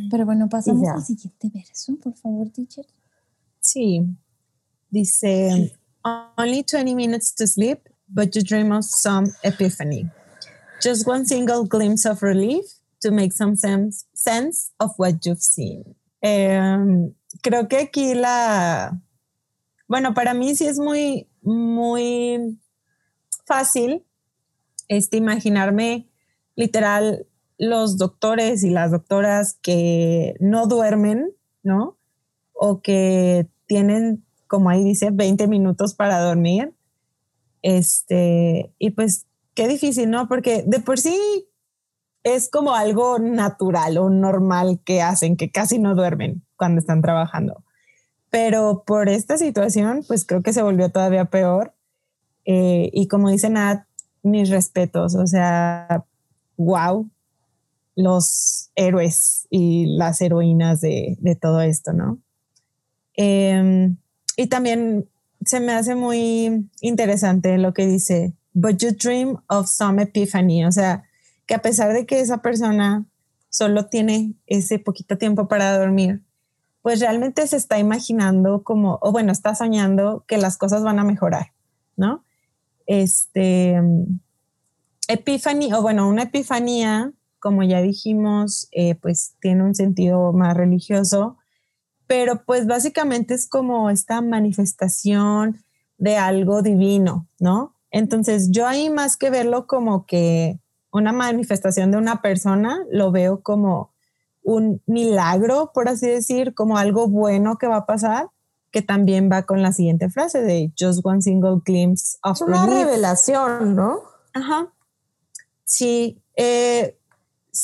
Pero bueno, pasamos al siguiente verso, por favor, teacher. Sí. Dice, only 20 minutes to sleep, but you dream of some epiphany. Just one single glimpse of relief to make some sense, sense of what you've seen. Em, creo que aquí la, bueno, para mí sí es muy, muy fácil este, imaginarme literal los doctores y las doctoras que no duermen, ¿no? O que tienen, como ahí dice, 20 minutos para dormir. Este, y pues qué difícil, ¿no? Porque de por sí es como algo natural o normal que hacen, que casi no duermen cuando están trabajando. Pero por esta situación, pues creo que se volvió todavía peor. Eh, y como dice Nat, mis respetos, o sea, wow, los héroes y las heroínas de, todo esto, ¿no? Em, y también se me hace muy interesante lo que dice, but you dream of some epiphany, o sea, que a pesar de que esa persona solo tiene ese poquito tiempo para dormir, pues realmente se está imaginando como, o bueno, está soñando que las cosas van a mejorar, ¿no? Este, epiphany, o bueno, una epifanía, como ya dijimos, eh, pues tiene un sentido más religioso, pero pues básicamente es como esta manifestación de algo divino, ¿no? Entonces yo ahí más que verlo como que una manifestación de una persona, lo veo como un milagro, por así decir, como algo bueno que va a pasar, que también va con la siguiente frase de just one single glimpse of es una revelación, ¿no? Ajá. Sí, eh,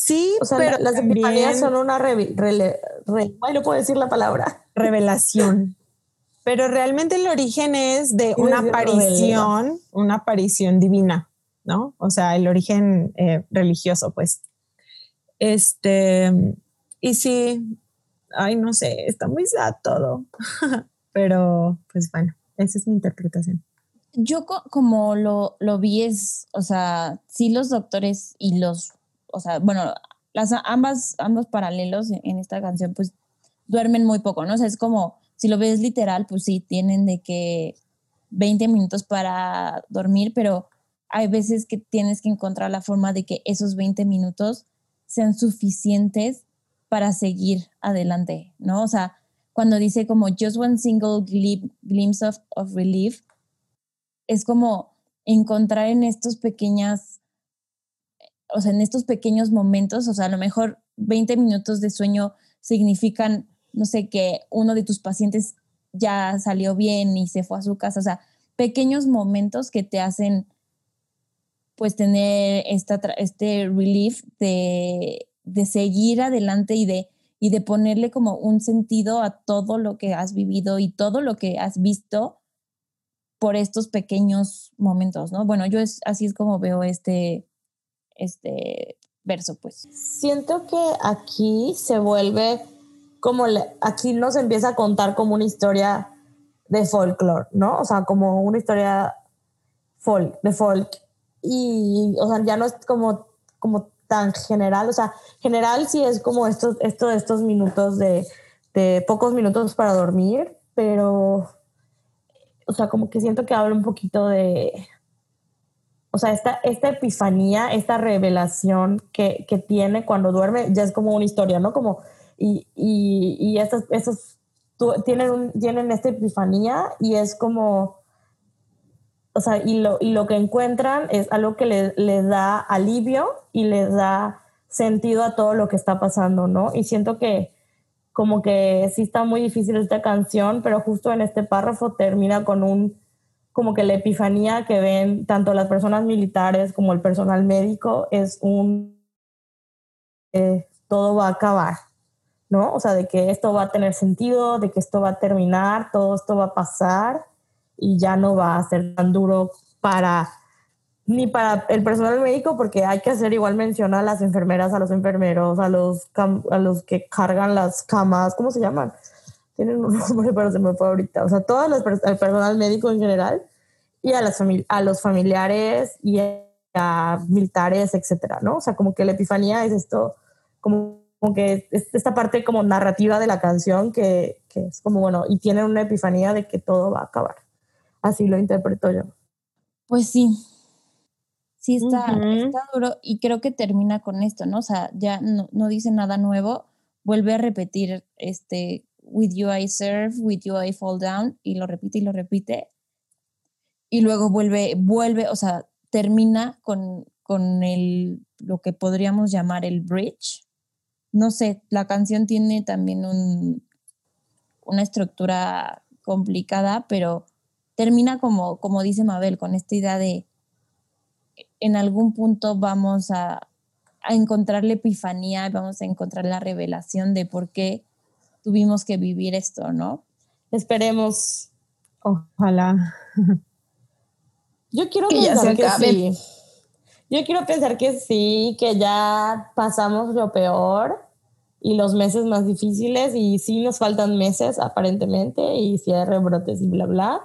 sí, o sea, pero las epifanías son una bueno, puedo decir la palabra revelación. pero realmente el origen es de una aparición, una aparición divina. ¿no? O sea, el origen eh, religioso, pues. Este, y sí, ay, no sé, está muy sad todo, pero pues bueno, esa es mi interpretación. Yo como lo, lo vi es, o sea, sí los doctores y los, o sea, bueno, las ambas, ambos paralelos en esta canción, pues duermen muy poco, ¿no? O sea, es como, si lo ves literal, pues sí, tienen de que 20 minutos para dormir, pero hay veces que tienes que encontrar la forma de que esos 20 minutos sean suficientes para seguir adelante, ¿no? O sea, cuando dice como just one single glimpse of, of relief, es como encontrar en estos pequeñas, o sea, en estos pequeños momentos, o sea, a lo mejor 20 minutos de sueño significan, no sé, que uno de tus pacientes ya salió bien y se fue a su casa, o sea, pequeños momentos que te hacen pues tener esta, este relief de, seguir adelante y de, y de ponerle como un sentido a todo lo que has vivido y todo lo que has visto por estos pequeños momentos, ¿no? Bueno, yo es, así es como veo este, este verso, pues. Siento que aquí se vuelve como, aquí nos empieza a contar como una historia de folklore, ¿no? O sea, como una historia folk, de folk y, o sea, ya no es como, como tan general, o sea, general sí es como estos, esto, estos minutos de, de pocos minutos para dormir, pero, o sea, como que siento que habla un poquito de, o sea, esta, esta epifanía, esta revelación que, que, tiene cuando duerme, ya es como una historia, ¿no? Como, y, y, y estos, estos tienen, un, tienen esta epifanía y es como, o sea, y lo, y lo que encuentran es algo que les, les da alivio y les da sentido a todo lo que está pasando, ¿no? Y siento que como que sí está muy difícil esta canción, pero justo en este párrafo termina con un, como que la epifanía que ven tanto las personas militares como el personal médico es un, eh, todo va a acabar, ¿no? O sea, de que esto va a tener sentido, de que esto va a terminar, todo esto va a pasar y ya no va a ser tan duro para ni para el personal médico porque hay que hacer igual mención a las enfermeras, a los enfermeros, a los a los que cargan las camas, ¿cómo se llaman? Tienen un nombre pero se me fue ahorita, o sea, todo el personal médico en general y a las a los familiares y a militares, etcétera, ¿no? O sea, como que la epifanía es esto como, como que es esta parte como narrativa de la canción que, que es como bueno, y tienen una epifanía de que todo va a acabar. Así lo interpreto yo. Pues sí. Sí, está, está duro y creo que termina con esto, ¿no? O sea, ya no, no dice nada nuevo, vuelve a repetir este with you I serve, with you I fall down y lo repite y lo repite. Y luego vuelve, vuelve, o sea, termina con, con el, lo que podríamos llamar el bridge. No sé, la canción tiene también un, una estructura complicada, pero termina como, como dice Mabel, con esta idea de en algún punto vamos a, a encontrar la epifanía, vamos a encontrar la revelación de por qué tuvimos que vivir esto, ¿no? Esperemos. Ojalá. Yo quiero pensar que sí. Yo quiero pensar que sí, que ya pasamos lo peor y los meses más difíciles y sí nos faltan meses aparentemente y si hay rebrotes y bla, bla,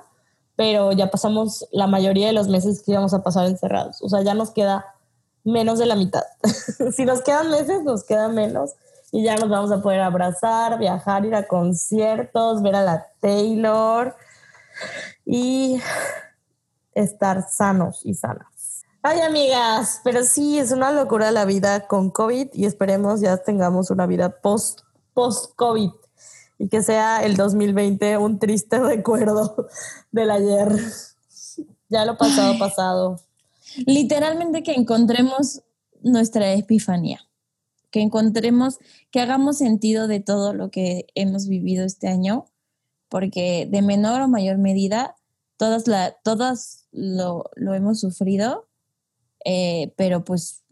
pero ya pasamos la mayoría de los meses que íbamos a pasar encerrados. O sea, ya nos queda menos de la mitad. si nos quedan meses, nos queda menos y ya nos vamos a poder abrazar, viajar, ir a conciertos, ver a la Taylor y estar sanos y sanas. Ay, amigas, pero sí, es una locura la vida con COVID y esperemos ya tengamos una vida post, post-COVID y que sea el 2020 un triste recuerdo del ayer. Ya lo pasado, pasado. Literalmente que encontremos nuestra epifanía, que encontremos, que hagamos sentido de todo lo que hemos vivido este año, porque de menor o mayor medida, todas, la, todas lo, lo hemos sufrido eh, pero pues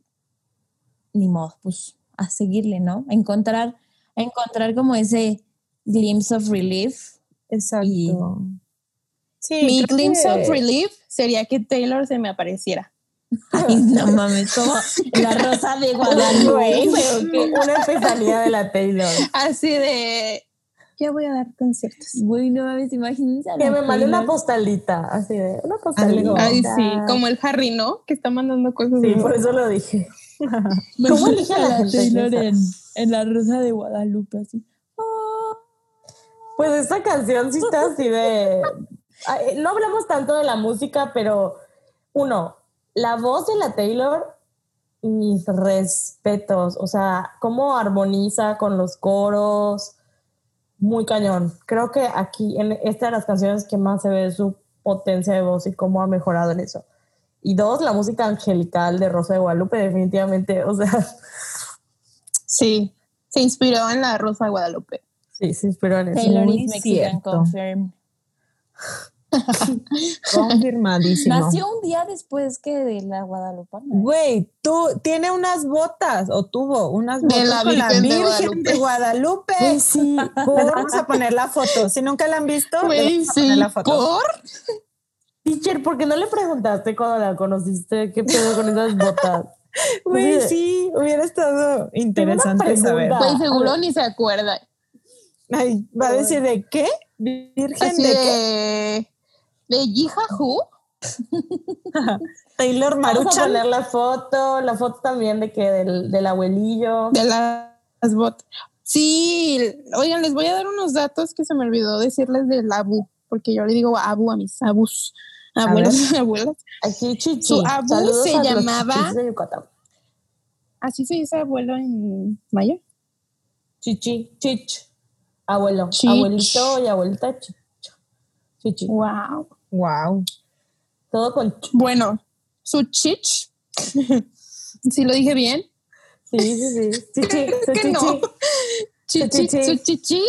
ni modo, pues a seguirle, ¿no? encontrar, encontrar como ese glimpse of relief. Exacto. Sí, Mi glimpse of relief sería que Taylor se me apareciera. Ay, no mames, como la rosa de Guadalupe. Una epifanía de la Taylor. Así de, ya voy a dar conciertos. Güey, no mames, imagínense. Que me mande una postalita, así de, una postalita. Ay, sí, como el Harry, ¿no? Que está mandando cosas. Sí, por eso lo dije. ¿Cómo elige a la, Taylor en, en, la Rosa de Guadalupe, así? Pues esta canción sí está así de... No hablamos tanto de la música, pero uno, la voz de la Taylor, mis respetos, o sea, cómo armoniza con los coros, muy cañón. Creo que aquí, en esta de las canciones que más se ve su potencia de voz y cómo ha mejorado en eso. Y dos, la música angelical de Rosa de Guadalupe, definitivamente, o sea. Sí, se inspiró en la Rosa de Guadalupe. Sí, se inspiró en eso. Taylor is Mexican confirm. Confirmadísimo. Nació un día después que de la Guadalupe. Güey, tú tiene unas botas o tuvo unas botas de la con la Virgen de Guadalupe. Sí. Vamos a poner la foto. Si nunca la han visto, Güey, sí. poner la foto. ¿Por? Teacher, ¿por qué no le preguntaste cuando la conociste qué pedo con esas botas? Güey, sí, hubiera estado interesante saber. Güey, seguro ni se acuerda. Ay, va a decir de qué? Virgen de, qué? De Yihahu. Taylor Maruchan. Vamos a poner la foto, la foto también de que del, del abuelillo. De las botas. Sí, oigan, les voy a dar unos datos que se me olvidó decirles del abu, porque yo le digo abu a mis abus, abuelos y abuelas. Aquí chichi. Su abu se llamaba. Así se dice abuelo en maya. Chichi, chich. Abuelo, abuelito y abuelita. Chichi. Wow. Wow. Todo con. Bueno, su chich. ¿Sí lo dije bien? Sí, sí, sí. Chichi, su chichi. No. Chichi, su chichi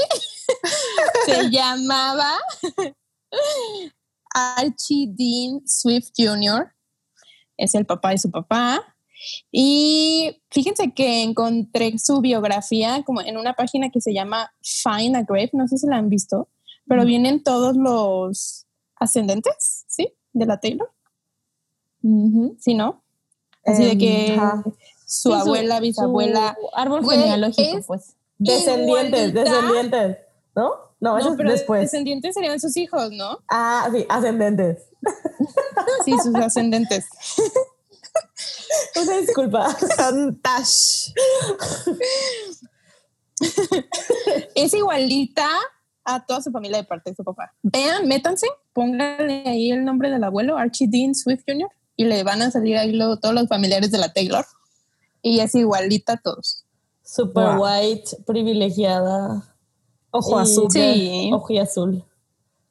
se llamaba Archie Dean Swift Jr. Es el papá de su papá. Y fíjense que encontré su biografía como en una página que se llama Find a Grave, no sé si la han visto, pero vienen todos los ascendentes, ¿sí? De la Taylor. ¿Sí, no? Así de que em, su abuela, bisabuela. árbol genealógico, pues. Descendientes, descendientes, ¿no? No, eso pero después. Descendientes serían sus hijos, ¿no? Ah, sí, ascendentes. sí, sus ascendentes. Una disculpa. es igualita a toda su familia de parte de su papá. Vean, métanse, pónganle ahí el nombre del abuelo, Archie Dean Swift Jr., y le van a salir ahí luego todos los familiares de la Taylor. Y es igualita a todos. Super white, privilegiada. Ojo azul. Sí. Ojo y azul.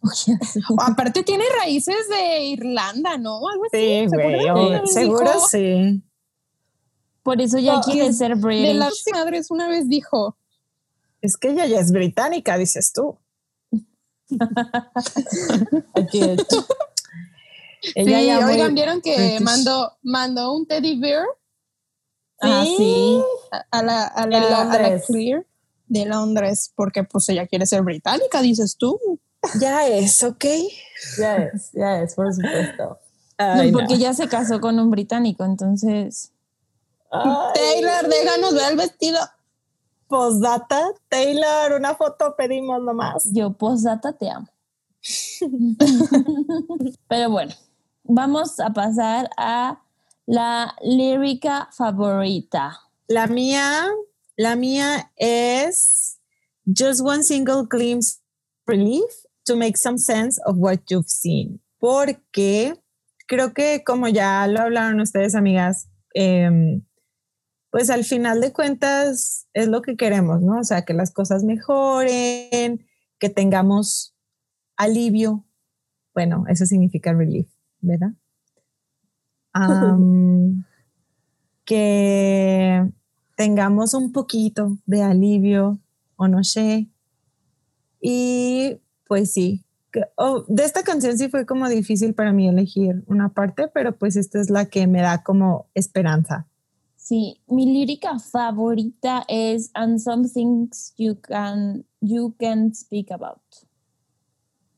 aparte tiene raíces de Irlanda, ¿no? Algo así. Sí, güey. Seguro sí. Por eso ya quiere ser british. De las madres una vez dijo. Es que ella ya es británica, dices tú. Ella sí, oigan, vieron que mandó, mandó un teddy bear. Ah, sí. A, la, a, la, a la Clear de Londres, porque pues ella quiere ser británica, dices tú. Ya es, ¿ok? Ya es, ya es, por supuesto. no, porque ya se casó con un británico, entonces. Taylor, déjanos ver el vestido. Postdata, Taylor, una foto pedimos nomás. Yo, postdata, te amo. Pero bueno, vamos a pasar a la lírica favorita. La mía, la mía es Just one single glimpse relief to make some sense of what you've seen. Porque creo que como ya lo hablaron ustedes, amigas, em, pues al final de cuentas es lo que queremos, ¿no? O sea, que las cosas mejoren, que tengamos alivio. Bueno, eso significa relief, ¿verdad? que tengamos un poquito de alivio o no sé. Y pues sí, oh, de esta canción sí fue como difícil para mí elegir una parte, pero pues esta es la que me da como esperanza. Sí, mi lírica favorita es And Some Things You Can, you can Speak About.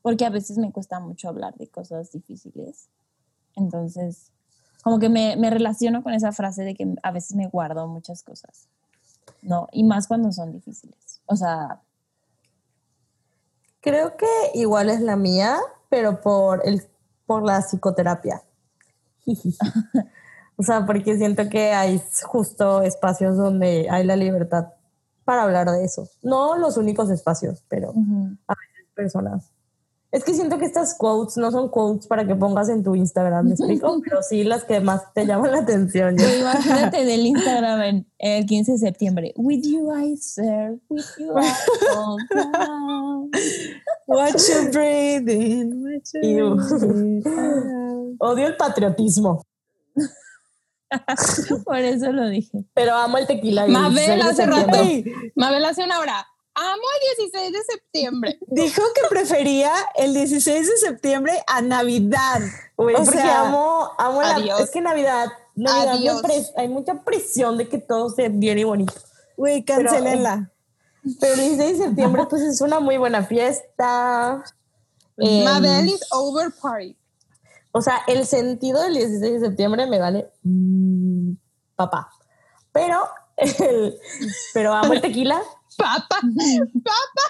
Porque a veces me cuesta mucho hablar de cosas difíciles. Entonces, como que me, me relaciono con esa frase de que a veces me guardo muchas cosas. No, y más cuando son difíciles. O sea, creo que igual es la mía, pero por el por la psicoterapia. O sea, porque siento que hay justo espacios donde hay la libertad para hablar de eso. No los únicos espacios, pero a veces personas. Es que siento que estas quotes no son quotes para que pongas en tu Instagram, ¿me explico? pero sí las que más te llaman la atención. Imagínate del Instagram en el 15 de septiembre. With you I serve, with you I hold down. Watch you breathing, watch you Odio el patriotismo. Por eso lo dije. Pero amo el tequila. Mabel hace rato. Mabel hace una hora. Amo el 16 de septiembre. Dijo que prefería el 16 de septiembre a Navidad. o sea, amo, amo la. Es que Navidad, Navidad hay mucha presión de que todo sea bien y bonito. Güey, cancelenla. Pero, el 16 de septiembre, pues es una muy buena fiesta. Mabel is over party. O sea, el sentido del 16 de septiembre me vale mm, papá. Pero, pero amo el tequila. Papá, papá.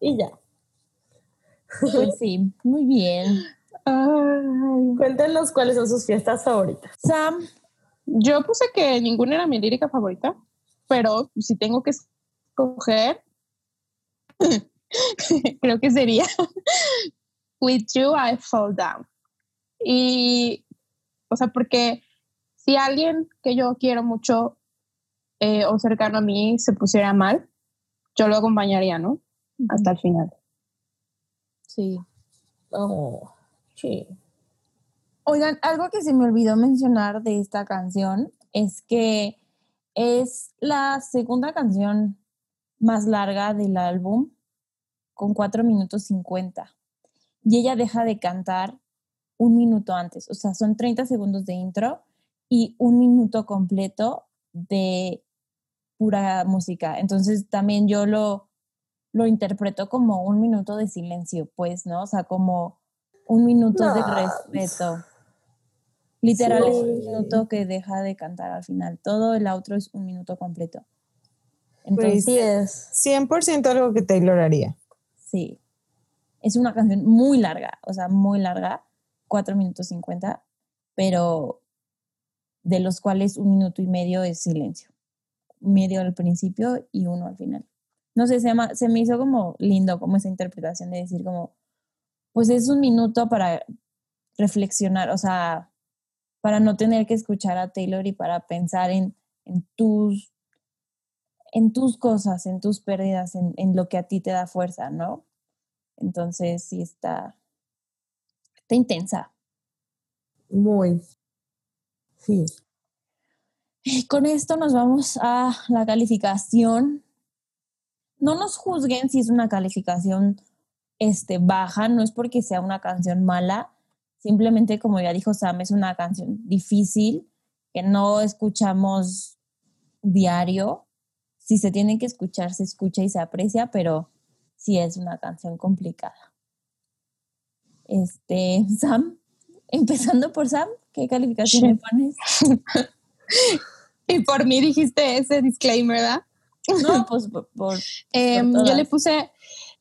y ya. Pues sí, muy bien. cuéntenos cuáles son sus fiestas favoritas. Sam. Yo puse que ninguna era mi lírica favorita, pero si tengo que escoger, creo que sería With You I Fall Down. Y, o sea, porque si alguien que yo quiero mucho eh, o cercano a mí se pusiera mal, yo lo acompañaría, ¿no? Hasta el final. Sí. Oh, sí. Oigan, algo que se me olvidó mencionar de esta canción es que es la segunda canción más larga del álbum, con 4 minutos 50. Y ella deja de cantar un minuto antes, o sea, son 30 segundos de intro y un minuto completo de pura música. Entonces también yo lo, lo interpreto como un minuto de silencio, pues, ¿no? O sea, como un minuto de respeto. Literal es un minuto que deja de cantar al final. Todo el outro es un minuto completo. Entonces, pues, es 100% algo que Taylor haría. Sí. Es una canción muy larga, o sea, muy larga 4 minutos 50, pero de los cuales un minuto y medio es silencio. Medio al principio y uno al final. No sé, se, llama, se me hizo como lindo como esa interpretación de decir como, pues es un minuto para reflexionar, o sea, para no tener que escuchar a Taylor y para pensar en, en tus en tus cosas, en tus pérdidas, en, en, lo que a ti te da fuerza, ¿no? Entonces sí está, está intensa. Muy. Sí. con esto nos vamos a la calificación. No nos juzguen si es una calificación este, baja, no es porque sea una canción mala, simplemente como ya dijo Sam, es una canción difícil que no escuchamos diario. Si se tiene que escuchar, se escucha y se aprecia, pero sí es una canción complicada. Este, Sam, empezando por Sam, ¿qué calificación le pones? y por mí dijiste ese disclaimer, ¿verdad? No, pues por, por- Em, Por yo le puse,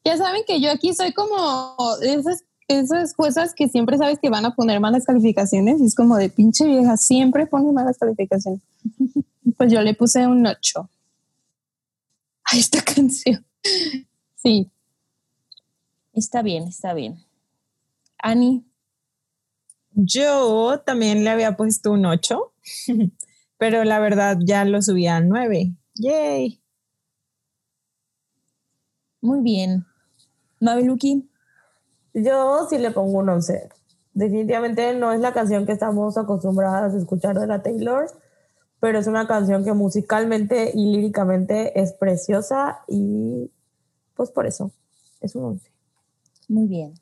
ya saben que yo aquí soy como esas, esas cosas que siempre sabes que van a poner malas calificaciones y es como de pinche vieja, siempre pone malas calificaciones. Pues yo le puse un 8 a esta canción. Sí, está bien, está bien. Ani, Yo también le había puesto un 8, pero la verdad ya lo subí a 9. Yay. muy bien. Mabeluki, Yo sí le pongo un 11. Definitivamente no es la canción que estamos acostumbradas a escuchar de la Taylor, pero es una canción que musicalmente y líricamente es preciosa y pues por eso es un 11. muy bien.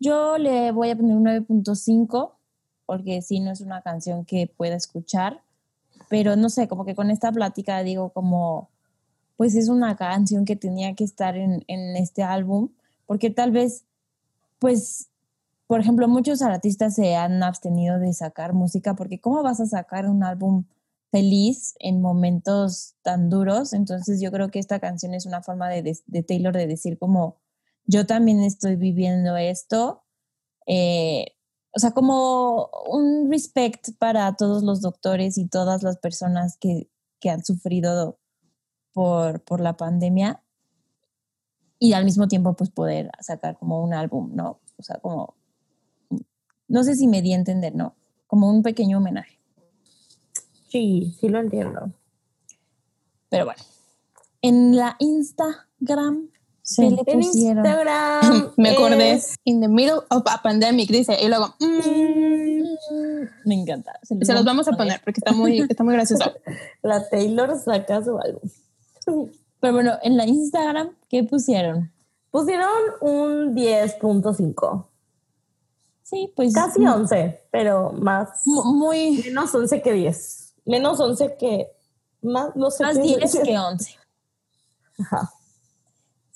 Yo le voy a poner un 9.5 porque sí, no es una canción que pueda escuchar, pero no sé, como que con esta plática digo como, pues es una canción que tenía que estar en, en este álbum, porque tal vez, pues, por ejemplo, muchos artistas se han abstenido de sacar música, porque ¿cómo vas a sacar un álbum feliz en momentos tan duros? Entonces yo creo que esta canción es una forma de, de- de Taylor de decir como, yo también estoy viviendo esto. eh, o sea, como un respect para todos los doctores y todas las personas que, que han sufrido por, por la pandemia y al mismo tiempo pues poder sacar como un álbum, ¿no? O sea, como, no sé si me di a entender, ¿no? Como un pequeño homenaje. Sí, sí lo entiendo. Pero bueno, en la Instagram, ¿qué le En pusieron? Instagram me acordé. es- In the middle of a pandemic, dice, y luego, mm, Me encanta. se los vamos a poner porque está muy, está muy gracioso. la Taylor saca su álbum. Pero bueno, en la Instagram, ¿qué pusieron? Pusieron un 10.5. Sí, pues Casi 11, pero más. mu- muy Menos 11 que 10. Menos 11 que. Más, no sé más qué 10 decir. que 11. Ajá.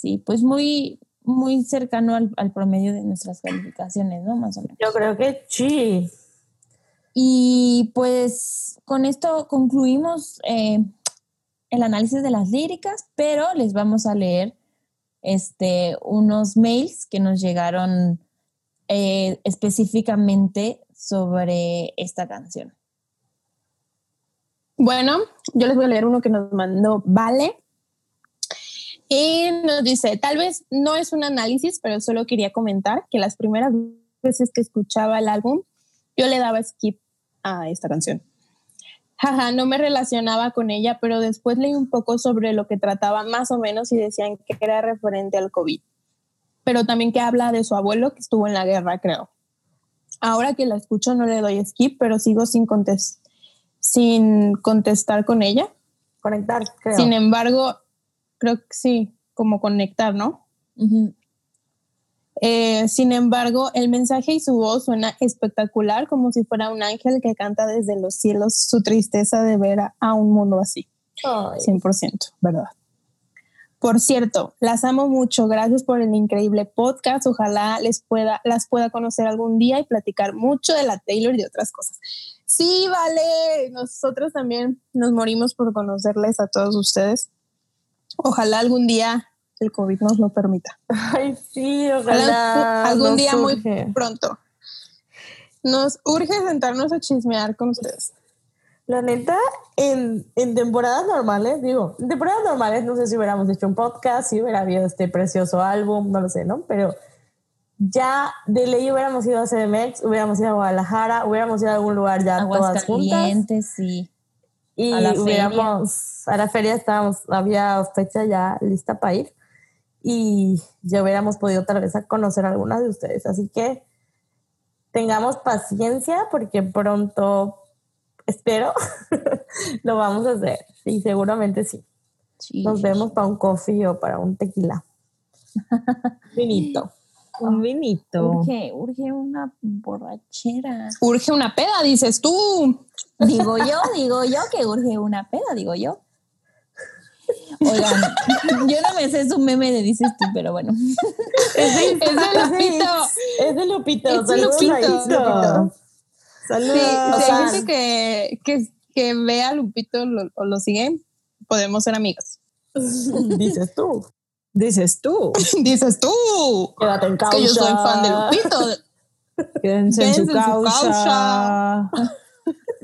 Sí, pues muy muy cercano al, al promedio de nuestras calificaciones, ¿no? Más o menos. Yo creo que sí. Y pues con esto concluimos eh, el análisis de las líricas, pero les vamos a leer este, unos mails que nos llegaron eh, específicamente sobre esta canción. Bueno, yo les voy a leer uno que nos mandó Vale. Y nos dice, tal vez no es un análisis, pero solo quería comentar que las primeras veces que escuchaba el álbum, yo le daba skip a esta canción. Jaja, no me relacionaba con ella, pero después leí un poco sobre lo que trataba más o menos y decían que era referente al COVID. Pero también que habla de su abuelo que estuvo en la guerra, creo. Ahora que la escucho no le doy skip, pero sigo sin contestar sin contestar con ella. Conectar, creo. Sin embargo, creo que sí, como conectar, ¿no? Eh, sin embargo, el mensaje y su voz suena espectacular, como si fuera un ángel que canta desde los cielos su tristeza de ver a, a un mundo así. Ay, 100%, ¿verdad? Por cierto, las amo mucho. Gracias por el increíble podcast. Ojalá les pueda, las pueda conocer algún día y platicar mucho de la Taylor y de otras cosas. Sí, vale. Nosotros también nos morimos por conocerles a todos ustedes. Ojalá algún día el COVID nos lo permita. Ay, sí, Ojalá ojalá. algún día muy pronto. Nos urge sentarnos a chismear con ustedes. La neta, en, en temporadas normales, digo, en temporadas normales no sé si hubiéramos hecho un podcast, si hubiera habido este precioso álbum, no lo sé, ¿no? Pero ya de ley hubiéramos ido a CDMX, hubiéramos ido a Guadalajara, hubiéramos ido a algún lugar ya todas juntas. Aguascalientes, sí. Y A la hubiéramos, a la feria estábamos, había fecha ya lista para ir y ya hubiéramos podido tal vez a conocer a algunas de ustedes. Así que tengamos paciencia porque pronto, espero, lo vamos a hacer. Y seguramente sí. sí. Nos vemos para un coffee o para un tequila. Vinito. Un vinito. Urge, urge una borrachera. Urge una peda, dices tú. Digo yo, digo yo que urge una peda, digo yo. Oigan, yo no me sé su meme de dices tú, pero bueno. Es de, Es de Lupito. Es de Lupito. Es de Saludos a Lupito. Saludos. Sí, si hay sea, gente que, que, que ve a Lupito lo- o lo sigue, podemos ser amigos. Dices tú. Dices tú. Dices tú. Quédate en Es causa. que yo soy fan de Lupito. Quédense en su Quédense en su causa.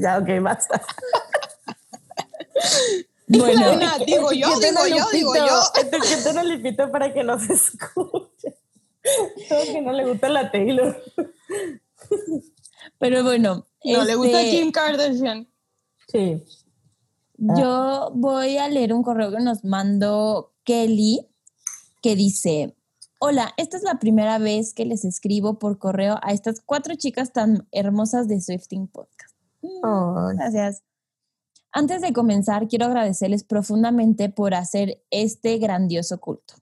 Ya, ok, basta. Bueno, digo yo, digo yo, digo yo. Etiqueten a Lupito para que nos escuche. Todo que no le gusta la Taylor. Pero bueno. No le gusta este, Kim Kardashian. Sí. Yo voy a leer un correo que nos mandó Kelly, que dice, hola, esta es la primera vez que les escribo por correo a estas cuatro chicas tan hermosas de Swifting Podcast. Ay. Gracias. Antes de comenzar, quiero agradecerles profundamente por hacer este grandioso culto.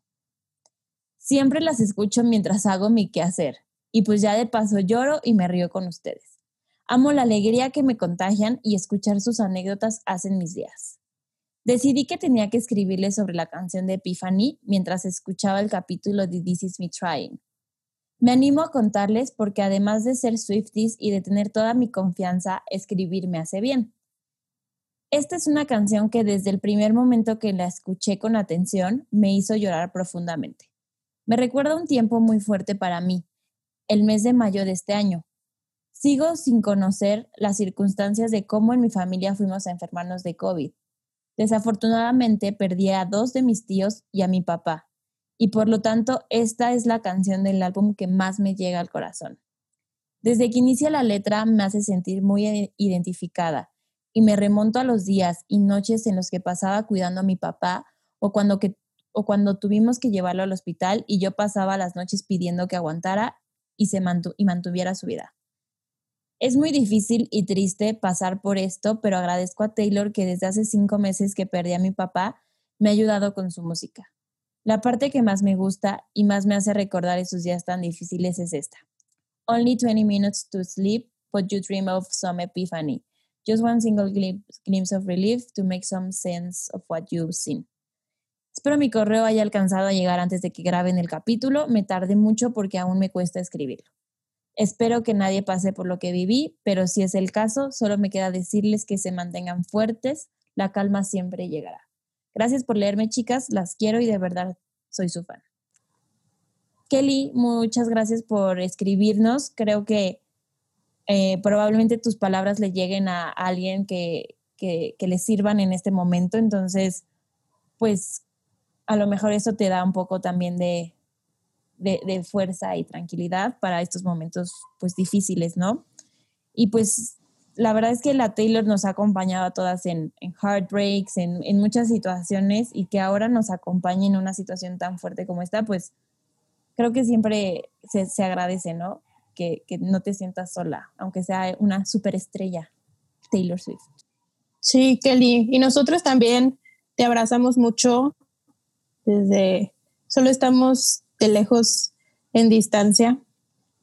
Siempre las escucho mientras hago mi quehacer y pues ya de paso lloro y me río con ustedes. Amo la alegría que me contagian y escuchar sus anécdotas hacen mis días. Decidí que tenía que escribirles sobre la canción de Epiphany mientras escuchaba el capítulo de This Is Me Trying. Me animo a contarles porque además de ser Swifties y de tener toda mi confianza, escribir me hace bien. Esta es una canción que desde el primer momento que la escuché con atención me hizo llorar profundamente. Me recuerda un tiempo muy fuerte para mí, el mes de mayo de este año. Sigo sin conocer las circunstancias de cómo en mi familia fuimos a enfermarnos de COVID. Desafortunadamente perdí a dos de mis tíos y a mi papá, y por lo tanto esta es la canción del álbum que más me llega al corazón. Desde que inicia la letra me hace sentir muy identificada y me remonto a los días y noches en los que pasaba cuidando a mi papá o cuando, que, o cuando tuvimos que llevarlo al hospital y yo pasaba las noches pidiendo que aguantara y, se mantu y mantuviera su vida. Es muy difícil y triste pasar por esto, pero agradezco a Taylor que desde hace cinco meses que perdí a mi papá me ha ayudado con su música. La parte que más me gusta y más me hace recordar esos días tan difíciles es esta. Only 20 minutes to sleep, but you dream of some epiphany. Just one single glimpse, of relief to make some sense of what you've seen. Espero mi correo haya alcanzado a llegar antes de que graben el capítulo. Me tardé mucho porque aún me cuesta escribirlo. Espero que nadie pase por lo que viví, pero si es el caso, solo me queda decirles que se mantengan fuertes. La calma siempre llegará. Gracias por leerme, chicas. Las quiero y de verdad soy su fan. Kelly, muchas gracias por escribirnos. Creo que eh, probablemente tus palabras le lleguen a alguien que, que, le sirvan en este momento. Entonces, pues a lo mejor eso te da un poco también de, de, de, fuerza y tranquilidad para estos momentos pues difíciles, ¿no? Y pues la verdad es que la Taylor nos ha acompañado a todas en, en heartbreaks, en, en, muchas situaciones y que ahora nos acompañe en una situación tan fuerte como esta, pues creo que siempre se, se agradece, ¿no? Que, que, no te sientas sola, aunque sea una superestrella, Taylor Swift. Sí, Kelly. Y nosotros también te abrazamos mucho desde, solo estamos de lejos en distancia,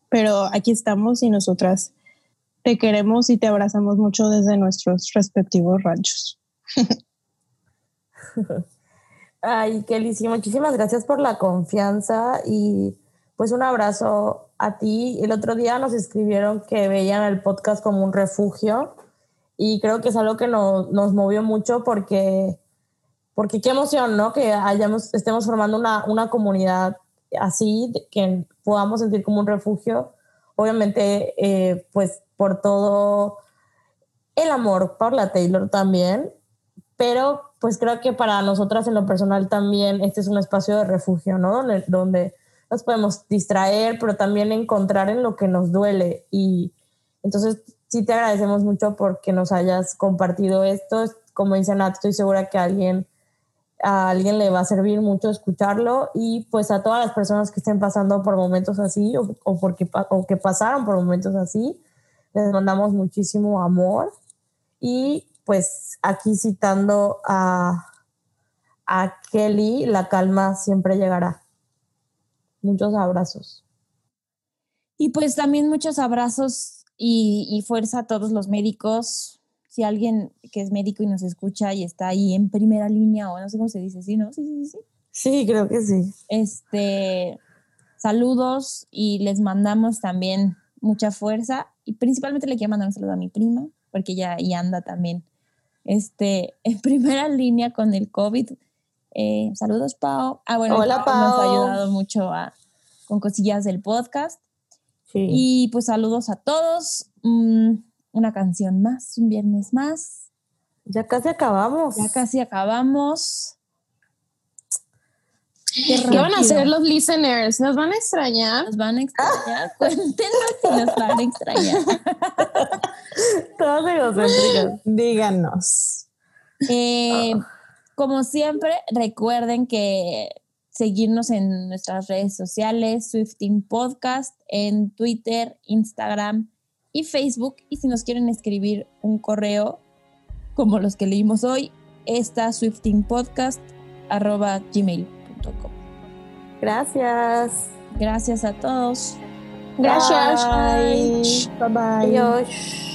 pero aquí estamos y nosotras te queremos y te abrazamos mucho desde nuestros respectivos ranchos. Ay, Kelly, sí, muchísimas gracias por la confianza y pues un abrazo a ti. El otro día nos escribieron que veían el podcast como un refugio y creo que es algo que nos, nos movió mucho porque, porque qué emoción, ¿no? Que hayamos, estemos formando una, una comunidad así, que podamos sentir como un refugio. Obviamente, eh, pues por todo el amor por la Taylor también, pero pues creo que para nosotras en lo personal también este es un espacio de refugio, ¿no? Donde, donde nos podemos distraer, pero también encontrar en lo que nos duele. Y entonces sí te agradecemos mucho porque nos hayas compartido esto. Como dice Nat, estoy segura que a alguien, a alguien le va a servir mucho escucharlo y pues a todas las personas que estén pasando por momentos así o, o, porque, o que pasaron por momentos así, les mandamos muchísimo amor y pues aquí citando a, a Kelly, la calma siempre llegará. Muchos abrazos. Y pues también muchos abrazos y, y, fuerza a todos los médicos. Si alguien que es médico y nos escucha y está ahí en primera línea, o no sé cómo se dice, ¿sí, no? Sí, sí, sí. Sí, creo que sí. Este, saludos y les mandamos también mucha fuerza y principalmente le quiero mandar un saludo a mi prima, porque ella y anda también este, en primera línea con el COVID. Eh, saludos, Pau. Ah, bueno, Hola, Pau nos ha ayudado mucho a- con cosillas del podcast. Sí. Y pues saludos a todos. Mm, una canción más, un viernes más. ya casi acabamos. Ya casi acabamos. ¿Qué van a hacer los listeners? ¿Nos van a extrañar? Nos van a extrañar. Cuéntenos si nos van a extrañar. Todas egocéntricas. Díganos. Eh, como siempre, recuerden que seguirnos en nuestras redes sociales, Swifting Podcast, en Twitter, Instagram y Facebook. Y si nos quieren escribir un correo, como los que leímos hoy, está Gracias. Gracias a todos. Gracias. Bye. Bye bye. Adiós.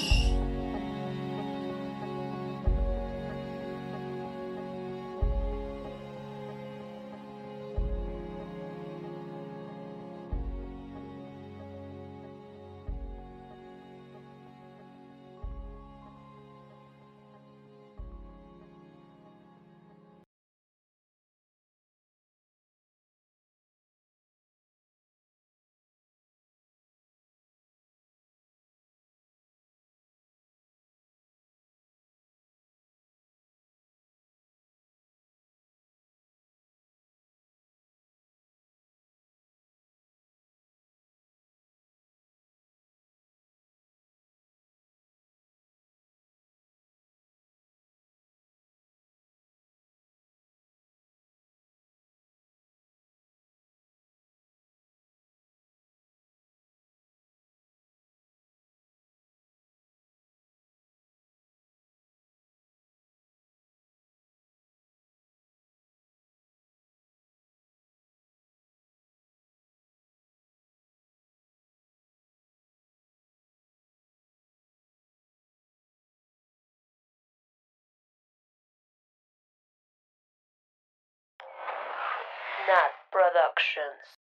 Nat Productions.